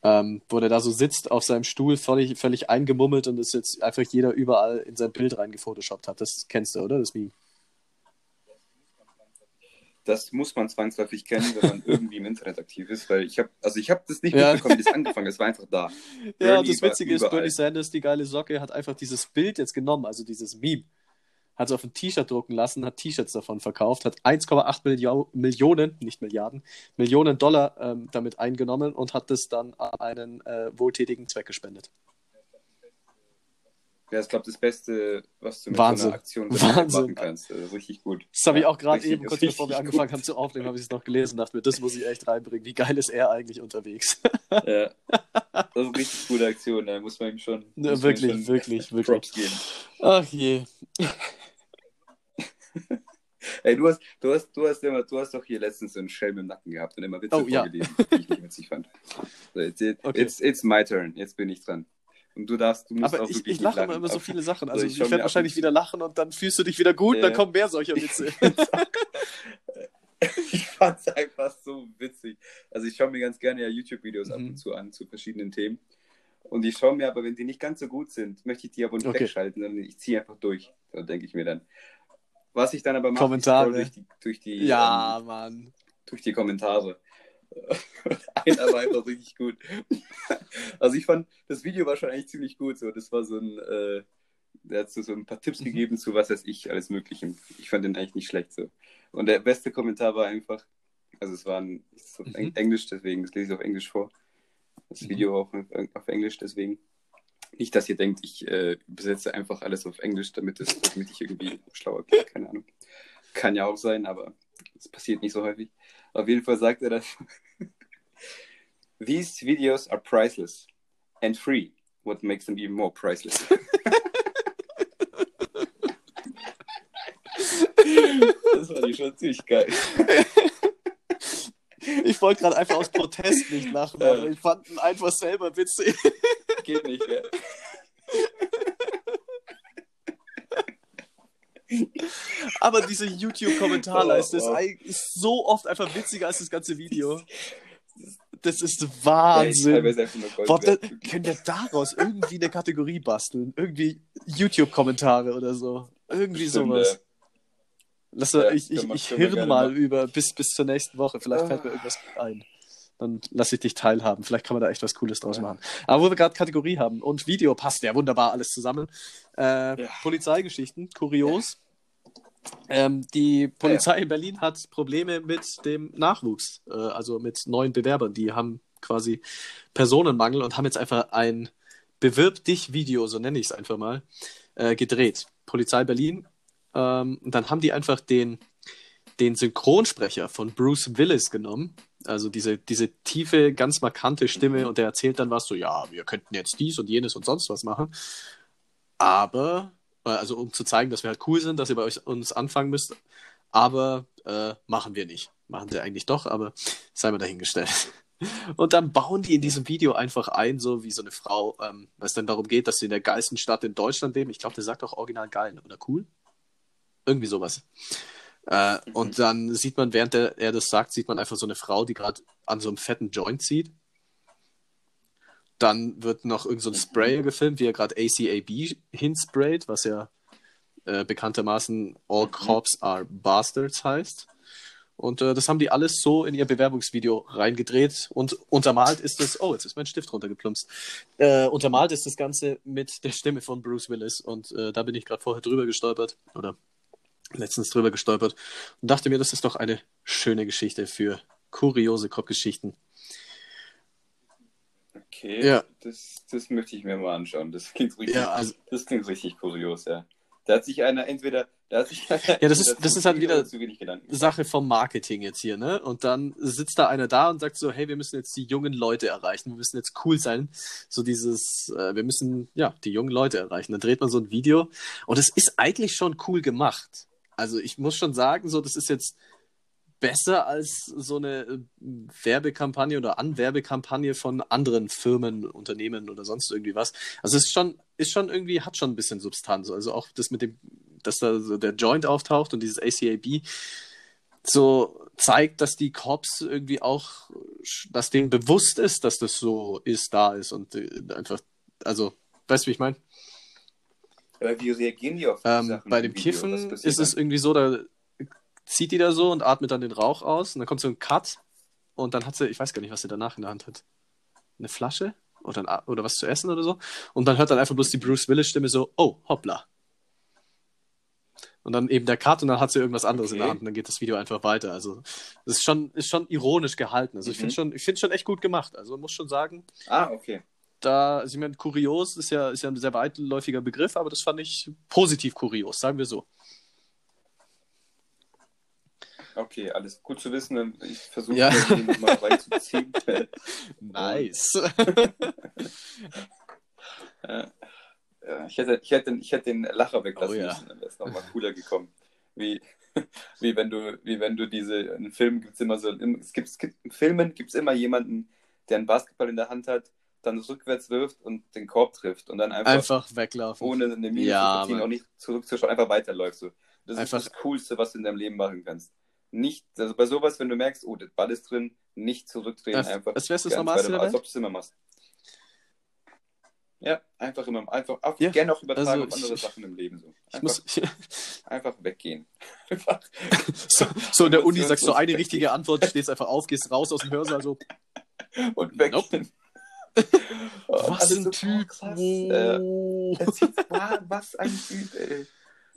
Ähm, wo der da so sitzt auf seinem Stuhl, völlig, völlig eingemummelt und es jetzt einfach jeder überall in sein Bild reingefotoshoppt hat. Das kennst du, oder? Das Meme. Das muss man zwangsläufig kennen, wenn man [laughs] irgendwie im Internet aktiv ist, weil ich habe, also ich habe das nicht Ja. mitbekommen, wie das angefangen ist, es war einfach da. [laughs] Ja, Bernie das Witzige ist. Bernie Sanders, die geile Socke, hat einfach dieses Bild jetzt genommen, also dieses Meme, hat es auf ein T-Shirt drucken lassen, hat T-Shirts davon verkauft, hat 1,8 Millio Millionen, nicht Milliarden, Millionen Dollar ähm, damit eingenommen und hat das dann an einen äh, wohltätigen Zweck gespendet. Ja, ich glaube, das Beste, was du mit Wahnsinn. so einer Aktion Wahnsinn. machen kannst. Also richtig gut. Das habe ich Ja, auch gerade eben, kurz bevor wir gut. angefangen haben zu aufnehmen, habe ich es noch gelesen, dachte mir, das muss ich echt reinbringen. Wie geil ist er eigentlich unterwegs? Ja. Das ist eine richtig gute Aktion, da muss man ihm schon, Ja, ihm wirklich, schon wirklich, wirklich. Props geben. Ach je. [laughs] Ey, du hast, du hast, du hast immer, du hast doch hier letztens so einen Schelm im Nacken gehabt und immer Witze Oh, ja. vorgelesen, die ich nicht witzig fand. So, jetzt, jetzt, [laughs] Okay. it's, it's my turn, jetzt bin ich dran. Und du darfst, du musst Aber auch ich, wirklich ich lache immer über so viele Sachen. Also Also ich ich, werde ab wahrscheinlich wieder lachen und dann fühlst du dich wieder gut und Ja. dann kommen mehr solcher Witze. [laughs] Ich fand's einfach so witzig. Also ich schaue mir ganz gerne ja YouTube-Videos ab Mhm. und zu an zu verschiedenen Themen. Und ich schaue mir aber, wenn die nicht ganz so gut sind, möchte ich die aber nicht Okay. wegschalten, sondern ich ziehe einfach durch. So denke ich mir dann. Was ich dann aber mache, Kommentare. scroll durch die, durch die, ja, ähm, Mann. durch die Kommentare. [laughs] Einer war einfach richtig gut. Also ich fand, das Video war schon eigentlich ziemlich gut. So. Das war so ein, äh, der hat so, so ein paar Tipps Mhm. gegeben zu was weiß ich, alles Mögliche. Ich fand den eigentlich nicht schlecht so. Und der beste Kommentar war einfach, also es war ein, es auf Mhm. Eng- Englisch, deswegen, das lese ich auf Englisch vor. Das Mhm. Video auch auf, auf Englisch, deswegen. Nicht, dass ihr denkt, ich äh, besetze einfach alles auf Englisch, damit, es, damit ich irgendwie schlauer bin. Keine Ahnung. Kann ja auch sein, aber es passiert nicht so häufig. Auf jeden Fall sagt er dann, [laughs] These videos are priceless and free. What makes them even more priceless? [laughs] das war die schon ziemlich geil. [laughs] Ich wollte gerade einfach aus Protest nicht lachen, Ja. aber ich fand ihn einfach selber witzig. Geht nicht mehr. Aber diese YouTube-Kommentarleiste Oh, ist eig- ist so oft einfach witziger als das ganze Video. Das ist Wahnsinn. Gold Boah, da, können wir daraus irgendwie eine Kategorie basteln? Irgendwie YouTube-Kommentare oder so. Irgendwie Stimmt, sowas. ja. Lass, Ja, ich ich, ich hirn mal machen. über bis, bis zur nächsten Woche. Vielleicht fällt mir irgendwas ein. Dann lasse ich dich teilhaben. Vielleicht kann man da echt was Cooles draus Ja. machen. Aber wo wir gerade Kategorie haben und Video passt ja wunderbar alles zusammen. Äh, Ja. Polizeigeschichten, kurios. Ähm, die Polizei in Berlin hat Probleme mit dem Nachwuchs, äh, also mit neuen Bewerbern. Die haben quasi Personenmangel und haben jetzt einfach ein Bewirb dich Video, so nenne ich es einfach mal, äh, gedreht. Polizei Berlin. Ähm, und dann haben die einfach den, den Synchronsprecher von Bruce Willis genommen. Also diese, diese tiefe, ganz markante Stimme und der erzählt dann was so, ja, wir könnten jetzt dies und jenes und sonst was machen. Aber, also um zu zeigen, dass wir halt cool sind, dass ihr bei euch uns anfangen müsst. Aber äh, machen wir nicht. Machen sie eigentlich doch, aber sei mal dahingestellt. [laughs] Und dann bauen die in diesem Video einfach ein, so wie so eine Frau, ähm, was dann darum geht, dass sie in der geilsten Stadt in Deutschland leben. Ich glaube, der sagt auch original geil oder cool. Irgendwie sowas. Äh, Mhm. Und dann sieht man, während er, er das sagt, sieht man einfach so eine Frau, die gerade an so einem fetten Joint zieht. Dann wird noch irgend so ein Sprayer gefilmt, wie er gerade ACAB hinsprayt, was ja äh, bekanntermaßen All Cops are Bastards heißt. Und äh, das haben die alles so in ihr Bewerbungsvideo reingedreht und untermalt ist das, oh, jetzt ist mein Stift runtergeplumpst. Äh, untermalt ist das Ganze mit der Stimme von Bruce Willis und äh, da bin ich gerade vorher drüber gestolpert oder letztens drüber gestolpert und dachte mir, das ist doch eine schöne Geschichte für kuriose Kopfgeschichten. Okay, Ja. das, das möchte ich mir mal anschauen. Das klingt richtig, Ja, also das klingt richtig kurios, ja. Da hat sich einer entweder, da hat sich einer [laughs] Ja, das [laughs] ist- das ist halt wieder-. Sache vom Marketing jetzt hier, ne? Und dann sitzt da einer da und sagt so, hey, wir müssen jetzt die jungen Leute erreichen, wir müssen jetzt cool sein. So dieses, äh, wir müssen, ja, die jungen Leute erreichen. Dann dreht man so ein Video und es ist eigentlich schon cool gemacht. Also ich muss schon sagen, so, das ist jetzt besser als so eine äh, Werbekampagne oder Anwerbekampagne von anderen Firmen, Unternehmen oder sonst irgendwie was. Also es ist schon, ist schon irgendwie, hat schon ein bisschen Substanz. Also auch das mit dem, dass da so der Joint auftaucht und dieses ACAB so zeigt, dass die Cops irgendwie auch, dass denen bewusst ist, dass das so ist, da ist und äh, einfach, also, weißt du, wie ich meine? Aber wie reagieren die auf die Ähm, Sachen bei dem Kiffen ist es dann? irgendwie so, da zieht die da so und atmet dann den Rauch aus und dann kommt so ein Cut und dann hat sie, ich weiß gar nicht, was sie danach in der Hand hat. Eine Flasche oder, ein, oder was zu essen oder so. Und dann hört dann einfach bloß die Bruce Willis Stimme so, oh, hoppla. Und dann eben der Cut und dann hat sie irgendwas anderes in der Okay. Hand und dann geht das Video einfach weiter. Also das ist schon, ist schon ironisch gehalten. Also ich Mhm. finde schon, ich finde schon echt gut gemacht. Also man muss schon sagen, Ah, okay. da, also ich meine, kurios ist ja, ist ja ein sehr weitläufiger Begriff, aber das fand ich positiv kurios, sagen wir so. Okay, alles gut zu wissen. Ich versuche Ja. das hier nochmal reinzuziehen. [laughs] Nice. Ja, ich, hätte, ich, hätte, ich hätte den Lacher weglassen Oh ja. müssen, dann wäre es nochmal cooler gekommen. Wie, [laughs] wie wenn du, wie wenn du diese, in Filmen gibt es immer so, es gibt, es gibt, in Filmen gibt es immer jemanden, der einen Basketball in der Hand hat, dann rückwärts wirft und den Korb trifft und dann einfach, Einfach weglaufen. ohne eine Miene Ja, zu verziehen, auch nicht zurückzuschauen, einfach weiterläuft. So. Das Einfach- ist das Coolste, was du in deinem Leben machen kannst. Nicht, also bei sowas, wenn du merkst, oh, der Ball ist drin, nicht zurückdrehen, Das- einfach. das wär's das ganz Normalste der Als Welt? ob du es immer machst. Ja, einfach immer, einfach auch Ja, gerne auch übertragen also auf andere ich- Sachen im Leben. So. Einfach, muss, einfach weggehen. [laughs] Einfach. so, so in der Uni sagst du eine weggehen. richtige Antwort, stehst einfach auf, gehst raus aus dem Hörsaal so, Und weggehen. [laughs] Oh, was ein so, Typ. Oh, krass, äh, Oh. zieht- wow, was ein Typ, ey.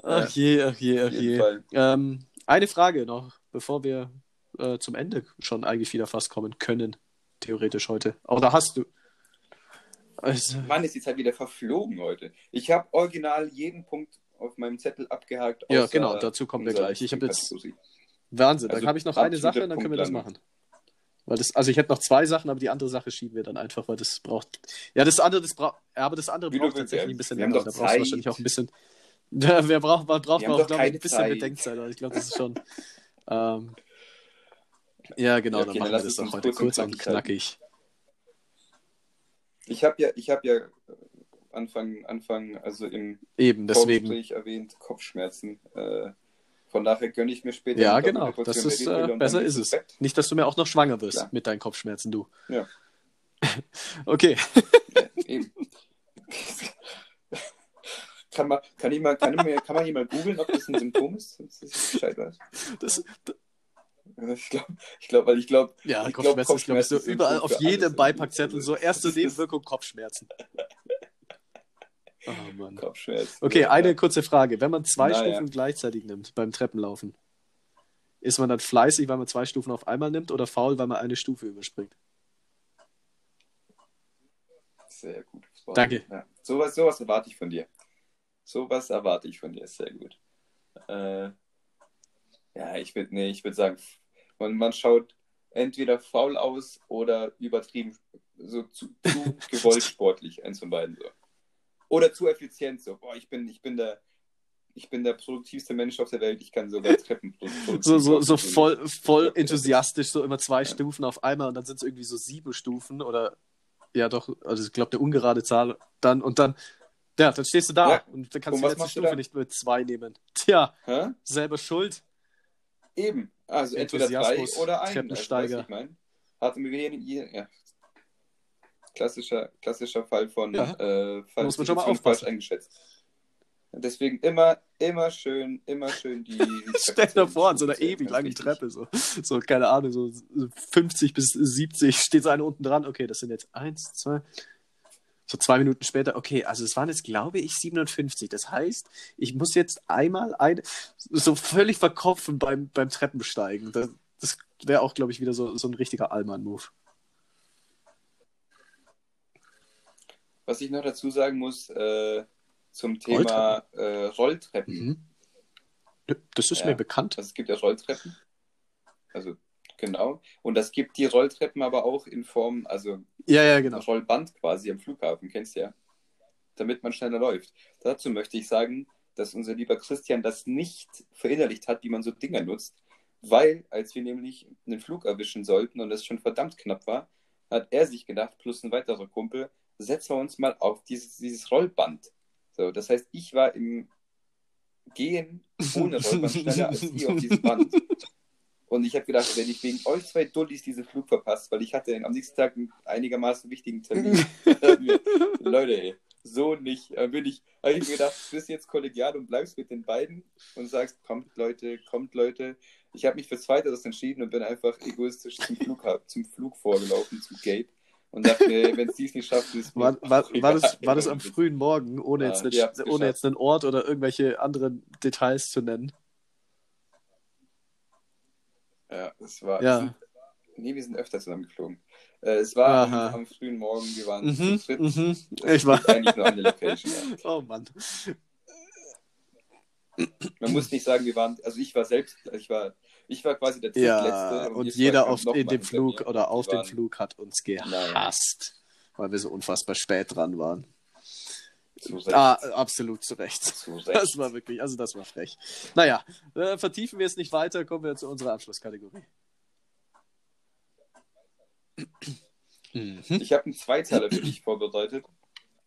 Ach je, ach je, ach je. Ähm, eine Frage noch, bevor wir äh, zum Ende schon eigentlich wieder fast kommen können, theoretisch heute. Oder hast du? Also, Mann, ist die Zeit wieder verflogen heute. Ich habe original jeden Punkt auf meinem Zettel abgehakt. Ja, genau, dazu kommen wir gleich. Ich habe jetzt. Wahnsinn, Also dann habe ich noch eine Sache, dann können wir das machen. Weil das, also ich hätte noch zwei Sachen, aber die andere Sache schieben wir dann einfach, weil das braucht. Ja, das andere, das braucht. Ja, aber das andere Wie braucht tatsächlich ein bisschen länger. Da brauchst du wahrscheinlich auch ein bisschen. Ja, [laughs] wer braucht, man braucht haben auch, glaube ich, ein bisschen Zeit. Bedenkzeit. Ich glaube, das ist schon. [laughs] Ähm, ja, genau, Ja, dann okay, machen dann wir lass das doch heute kurz und knackig. Ich habe ja, ich habe ja äh, Anfang, Anfang, also im Eben, deswegen. Vorgespräch erwähnt, Kopfschmerzen. Äh, von daher gönne ich mir später. Ja, genau. Das ist, äh, besser ist es. Bett. Nicht, dass du mir auch noch schwanger wirst Klar. mit deinen Kopfschmerzen, du. Ja. [laughs] Okay. Ja, eben. [laughs] Kann man, kann, ich mal, kann, ich mal, kann man hier mal googeln, ob das ein Symptom ist, ich Bescheid weiß? Das, Ich glaube, ich glaub, weil ich glaube, ja, ich glaub, Kopfschmerzen ist, glaube ich, so Kopfschmerzen überall auf jedem. Beipackzettel so erste Das [laughs] ist- Nebenwirkung Kopfschmerzen. Oh Mann. Kopfschmerzen. Okay, Ja. eine kurze Frage. Wenn man zwei Naja. Stufen gleichzeitig nimmt beim Treppenlaufen, ist man dann fleißig, weil man zwei Stufen auf einmal nimmt oder faul, weil man eine Stufe überspringt? Sehr gut. Das Danke. Ja. Sowas, sowas erwarte ich von dir. Sowas erwarte ich von dir. Sehr gut. Äh, ja, ich würde nee, ich würd sagen, man, man schaut entweder faul aus oder übertrieben, so zu, zu [laughs] gewollt sportlich, eins von beiden so. Oder zu effizient, so, boah, ich bin, ich bin der, ich bin der produktivste Mensch auf der Welt, ich kann sogar Treppen [laughs] So, so, so voll, voll enthusiastisch, so immer zwei Stufen auf einmal und dann sind es irgendwie so sieben Stufen oder ja doch, also ich glaube eine ungerade Zahl dann und dann, ja, dann stehst du da Ja. und dann kannst Und du die letzte Stufe nicht mit zwei nehmen. [laughs] Tja, Hä? selber schuld. Eben. Also entweder drei Enthusiasmus, oder ein. Treppensteiger. Also, ich mein, hatte mir jeden, jeden, ja. Klassischer, klassischer Fall von Ja. äh, Fall Muss man schon mal aufpassen. falsch eingeschätzt. Deswegen immer, immer schön, immer schön die. [laughs] Stell dir vor, an so einer ewig langen. Treppe, so, so, keine Ahnung, so 50 bis 70 steht so eine unten dran. Okay, das sind jetzt eins, zwei, so zwei Minuten später. Okay, also es waren jetzt, glaube ich, 57. Das heißt, ich muss jetzt einmal ein, so völlig verkopfen beim, beim Treppensteigen. Das, das wäre auch, glaube ich, wieder so, so ein richtiger Allmann-Move. Was ich noch dazu sagen muss, äh, zum Thema äh, Rolltreppen. Mhm. Das ist Ja. mir bekannt. Also es gibt ja Rolltreppen. Also genau. Und es gibt die Rolltreppen aber auch in Form, also Ja, ja, genau. Rollband quasi am Flughafen, kennst du ja. Damit man schneller läuft. Dazu möchte ich sagen, dass unser lieber Christian das nicht verinnerlicht hat, wie man so Dinger nutzt, weil als wir nämlich einen Flug erwischen sollten und es schon verdammt knapp war, hat er sich gedacht, plus ein weiterer Kumpel, setzen wir uns mal auf dieses, dieses Rollband. So, das heißt, ich war im Gehen ohne Rollband schneller als ihr auf diesem Band. [laughs] Und ich habe gedacht, wenn ich wegen euch zwei Dullis diesen Flug verpasst, weil ich hatte am nächsten Tag einen einigermaßen wichtigen Termin. [laughs] [laughs] Leute, ey, so nicht. Dann bin ich, habe ich mir gedacht, du bist jetzt kollegial und bleibst mit den beiden und sagst, kommt Leute, kommt Leute. Ich habe mich für Zweiteres entschieden und bin einfach egoistisch zum Flug, zum Flug vorgelaufen, zum Gate. Und dachte mir, wenn es dies nicht schafft, ist War, war, war, das, war das am frühen Morgen, ohne, Ja, jetzt, einen, ohne jetzt einen Ort oder irgendwelche anderen Details zu nennen? Ja, es war. Ja. Wir sind, nee, wir sind öfter zusammen geflogen. Äh, es war am, Aha. am frühen Morgen, wir waren Mhm, zu dritt. mhm. Das Ich war. eigentlich nur der Location. Ja. [laughs] Oh Mann. Man muss nicht sagen, wir waren, also ich war selbst, ich war, ich war quasi der Ja, und ihr jeder auf, in dem Flug oder auf dem Flug hat uns Naja. gehasst, weil wir so unfassbar spät dran waren. Zu Recht. Ah, absolut zu Recht. Zu Recht. Das war wirklich, also das war frech. Naja, äh, vertiefen wir es nicht weiter, kommen wir zu unserer Abschlusskategorie. Mhm. Ich habe einen Zweiteiler für dich vorbereitet.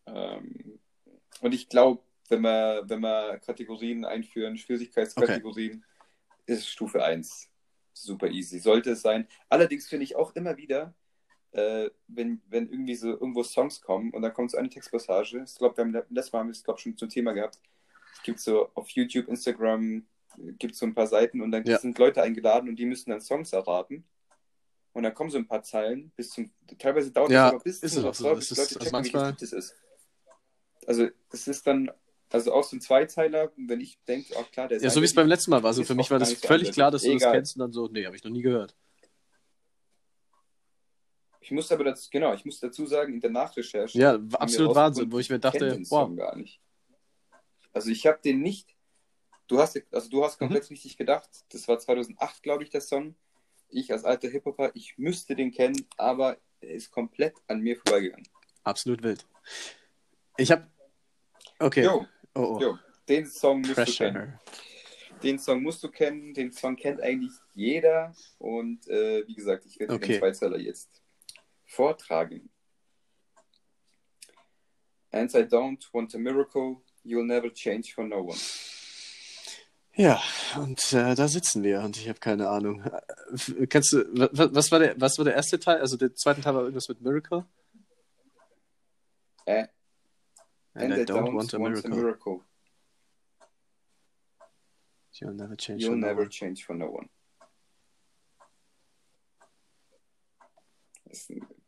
Ähm, und ich glaube, wenn wir, wenn wir Kategorien einführen, Schwierigkeitskategorien, ist Stufe 1 super easy. Sollte es sein. Allerdings finde ich auch immer wieder, äh, wenn, wenn irgendwie so irgendwo Songs kommen und dann kommt so eine Textpassage, ich glaube, wir haben letztes Mal haben wir es, glaube schon zum Thema gehabt. Es gibt so auf YouTube, Instagram, gibt so ein paar Seiten und dann Ja. sind Leute eingeladen und die müssen dann Songs erraten. Und dann kommen so ein paar Zeilen bis zum. Teilweise dauert Ja, das aber bis ist zum es auch so. Es bis ist- Leute also checken, wie manchmal- wichtig das ist. Also, es ist dann. Also auch so ein Zweizeiler, wenn ich denke, auch klar, der ist Ja, so wie es beim letzten Mal war. So ist für mich war das völlig eindeutig. klar, dass du das Egal. kennst und dann so, nee, habe ich noch nie gehört. Ich muss aber dazu, genau, ich muss dazu sagen, in der Nachrecherche. Ja, absolut Wahnsinn, wo ich mir dachte, wow. Gar nicht. Also ich habe den nicht. Du hast, also du hast komplett Mhm. richtig gedacht. Das war 2008, glaube ich, der Song. Ich als alter Hip-Hopper, ich müsste den kennen, aber er ist komplett an mir vorbeigegangen. Absolut wild. Ich habe. Okay. Jo, oh, oh. jo, den Song musst du kennen. Pressure. Den Song musst du kennen, den Song kennt eigentlich jeder. Und äh, wie gesagt, ich werde Okay. den Zweizeiler jetzt vortragen. And I don't want a miracle, you'll never change for no one. Ja, und äh, da sitzen wir und ich habe keine Ahnung. Äh, Kannst du, wa- wa- was war, der, was war der erste Teil? Also der zweite Teil war irgendwas mit Miracle? Äh, And, I don't, want a miracle. You'll never change You'll for no never one. change for no one.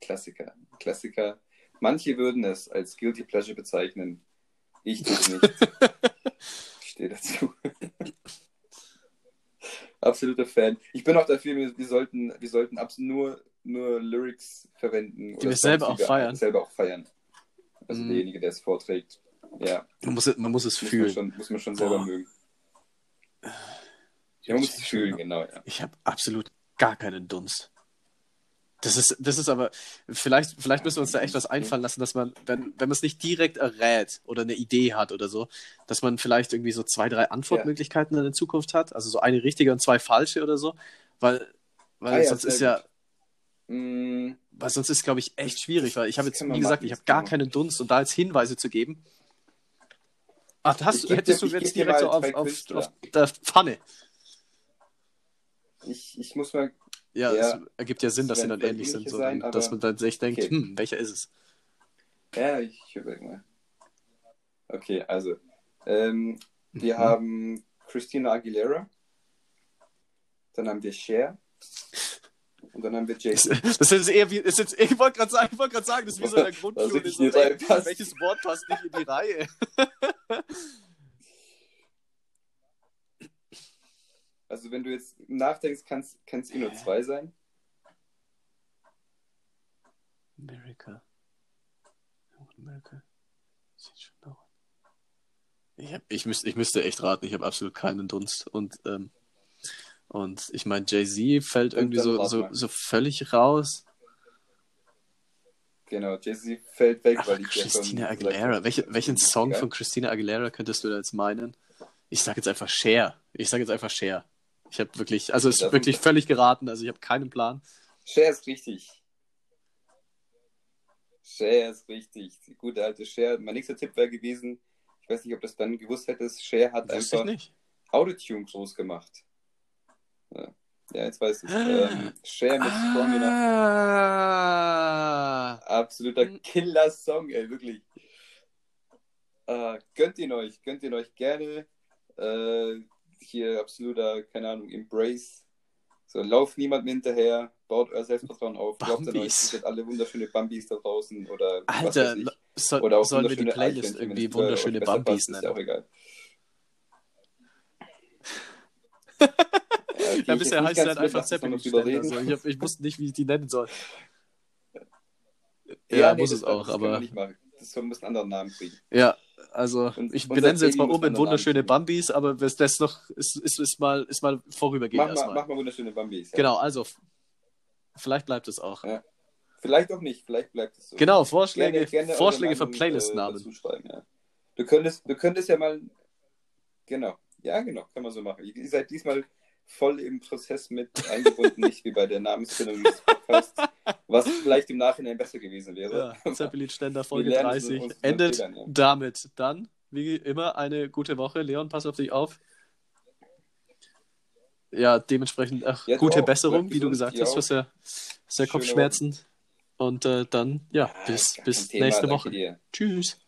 Klassiker. Klassiker. Manche würden es als Guilty Pleasure bezeichnen. Ich tue es nicht. ich [laughs] stehe dazu. Absoluter Fan. Ich bin auch dafür, wir, wir sollten, wir sollten absolut nur, nur Lyrics verwenden. Die wir selber auch feiern. Selber auch feiern. Also Mhm. derjenige, der es vorträgt. Ja, Man muss, es- man muss es muss man fühlen. schon, muss man schon selber Boah. mögen. Ja, man muss es fühlen, genau. Ja. Ich habe absolut gar keinen Dunst. Das ist, das ist aber, vielleicht, vielleicht müssen wir uns da echt was einfallen lassen, dass man, wenn, wenn man es nicht direkt errät oder eine Idee hat oder so, dass man vielleicht irgendwie so zwei, drei Antwortmöglichkeiten in der Zukunft hat. Also so eine richtige und zwei falsche oder so. Weil, weil Ah ja, sonst ist ja, Mm, weil sonst ist glaube ich echt schwierig, weil ich habe Das jetzt, wie gesagt, machen, ich das habe gar keinen Dunst und da jetzt Hinweise zu geben. Ach, geb hättest dir- du jetzt direkt so auf, auf, auf der Pfanne. ich, ich muss mal. Ja, Ja. es ergibt ja Sinn, Das dass sie dann ähnlich sind, so, sein, dass man dann sich denkt, Okay. hm, welcher ist es? Ja, ich überlege mal. Okay, also. Ähm, wir Mhm. haben Christina Aguilera. Dann haben wir Cher. Und dann haben wir Jason. das ist eher wie, ist jetzt, ich wollte gerade sagen, ich wollte gerade sagen, das ist wie so in der [laughs] Grundschule, so, welches Wort passt nicht in die Reihe? [laughs] Also, wenn du jetzt nachdenkst, kann es eh nur zwei sein. America. America. Ich, hab, ich, müsste, ich müsste echt raten, ich habe absolut keinen Dunst. Und, ähm, und ich meine, Jay-Z fällt Und irgendwie so, so, so völlig raus. Genau, Jay-Z fällt weg, Ach, weil ja schon Christina Aguilera. Welche, welchen Song geil. von Christina Aguilera könntest du da jetzt meinen? Ich sage jetzt einfach Cher. Ich sage jetzt einfach Cher. Ich habe wirklich, also es ist wirklich völlig geraten. Also ich habe keinen Plan. Cher ist richtig. Cher ist richtig. Die gute alte Cher. Mein nächster Tipp wäre gewesen, ich weiß nicht, ob du das dann gewusst hättest, Cher hat Wusste einfach. Autotune groß gemacht. Ja, ja jetzt weiß ich ähm, Cher mit Strong Enough. Ah. Absoluter Hm. Killer-Song, ey, wirklich. Äh, gönnt ihn euch, gönnt ihn euch gerne. Äh, hier absoluter, keine Ahnung, Embrace. So, lauft niemandem hinterher, baut euer Selbstvertrauen auf, glaubt an euch, seid alle wunderschöne Bambis da draußen oder was Alter, ich. soll, Oder auch sollen wir die Playlist Eichhörnchen, irgendwie es wunderschöne Bambis passt, Ist ja auch nennen? egal. [laughs] Ja, Ja, bisher heißt sie halt einfach Zeppelin. Also ich, hab, ich wusste nicht, wie ich die nennen soll. Ja, Ja, nee, muss es auch, aber. Das muss einen anderen Namen kriegen. ja, also Und ich benenne sie jetzt mal um in wunderschöne kriegen. Bambis, aber das, das noch ist, ist, ist, mal, ist mal vorübergehend Mach mal, mach mal wunderschöne Bambis. Ja. Genau, also vielleicht bleibt es auch. Ja. Vielleicht auch nicht, vielleicht bleibt es so. Genau, Vorschläge, Gerne- gerne Vorschläge für Playlist-Namen. Äh, schreiben, ja. Du könntest, du könntest ja mal. Genau. Ja, genau, kann man so machen. Ihr seid diesmal voll im Prozess mit eingebunden, nicht wie bei der Namensfindung des Podcasts, was vielleicht im Nachhinein besser gewesen wäre. Ja, [laughs] Zeppelin-Ständer Folge Wir lernen es 30 aus unseren endet Fehlern, ja. damit. Dann, wie immer, eine gute Woche. Leon, pass auf dich auf. Ja, dementsprechend ach, Ja, gute auch. Besserung, wie du gesagt hast, was ja, was ja Kopfschmerzen. Und äh, dann, ja, bis, bis Thema, nächste Woche. dir. Tschüss.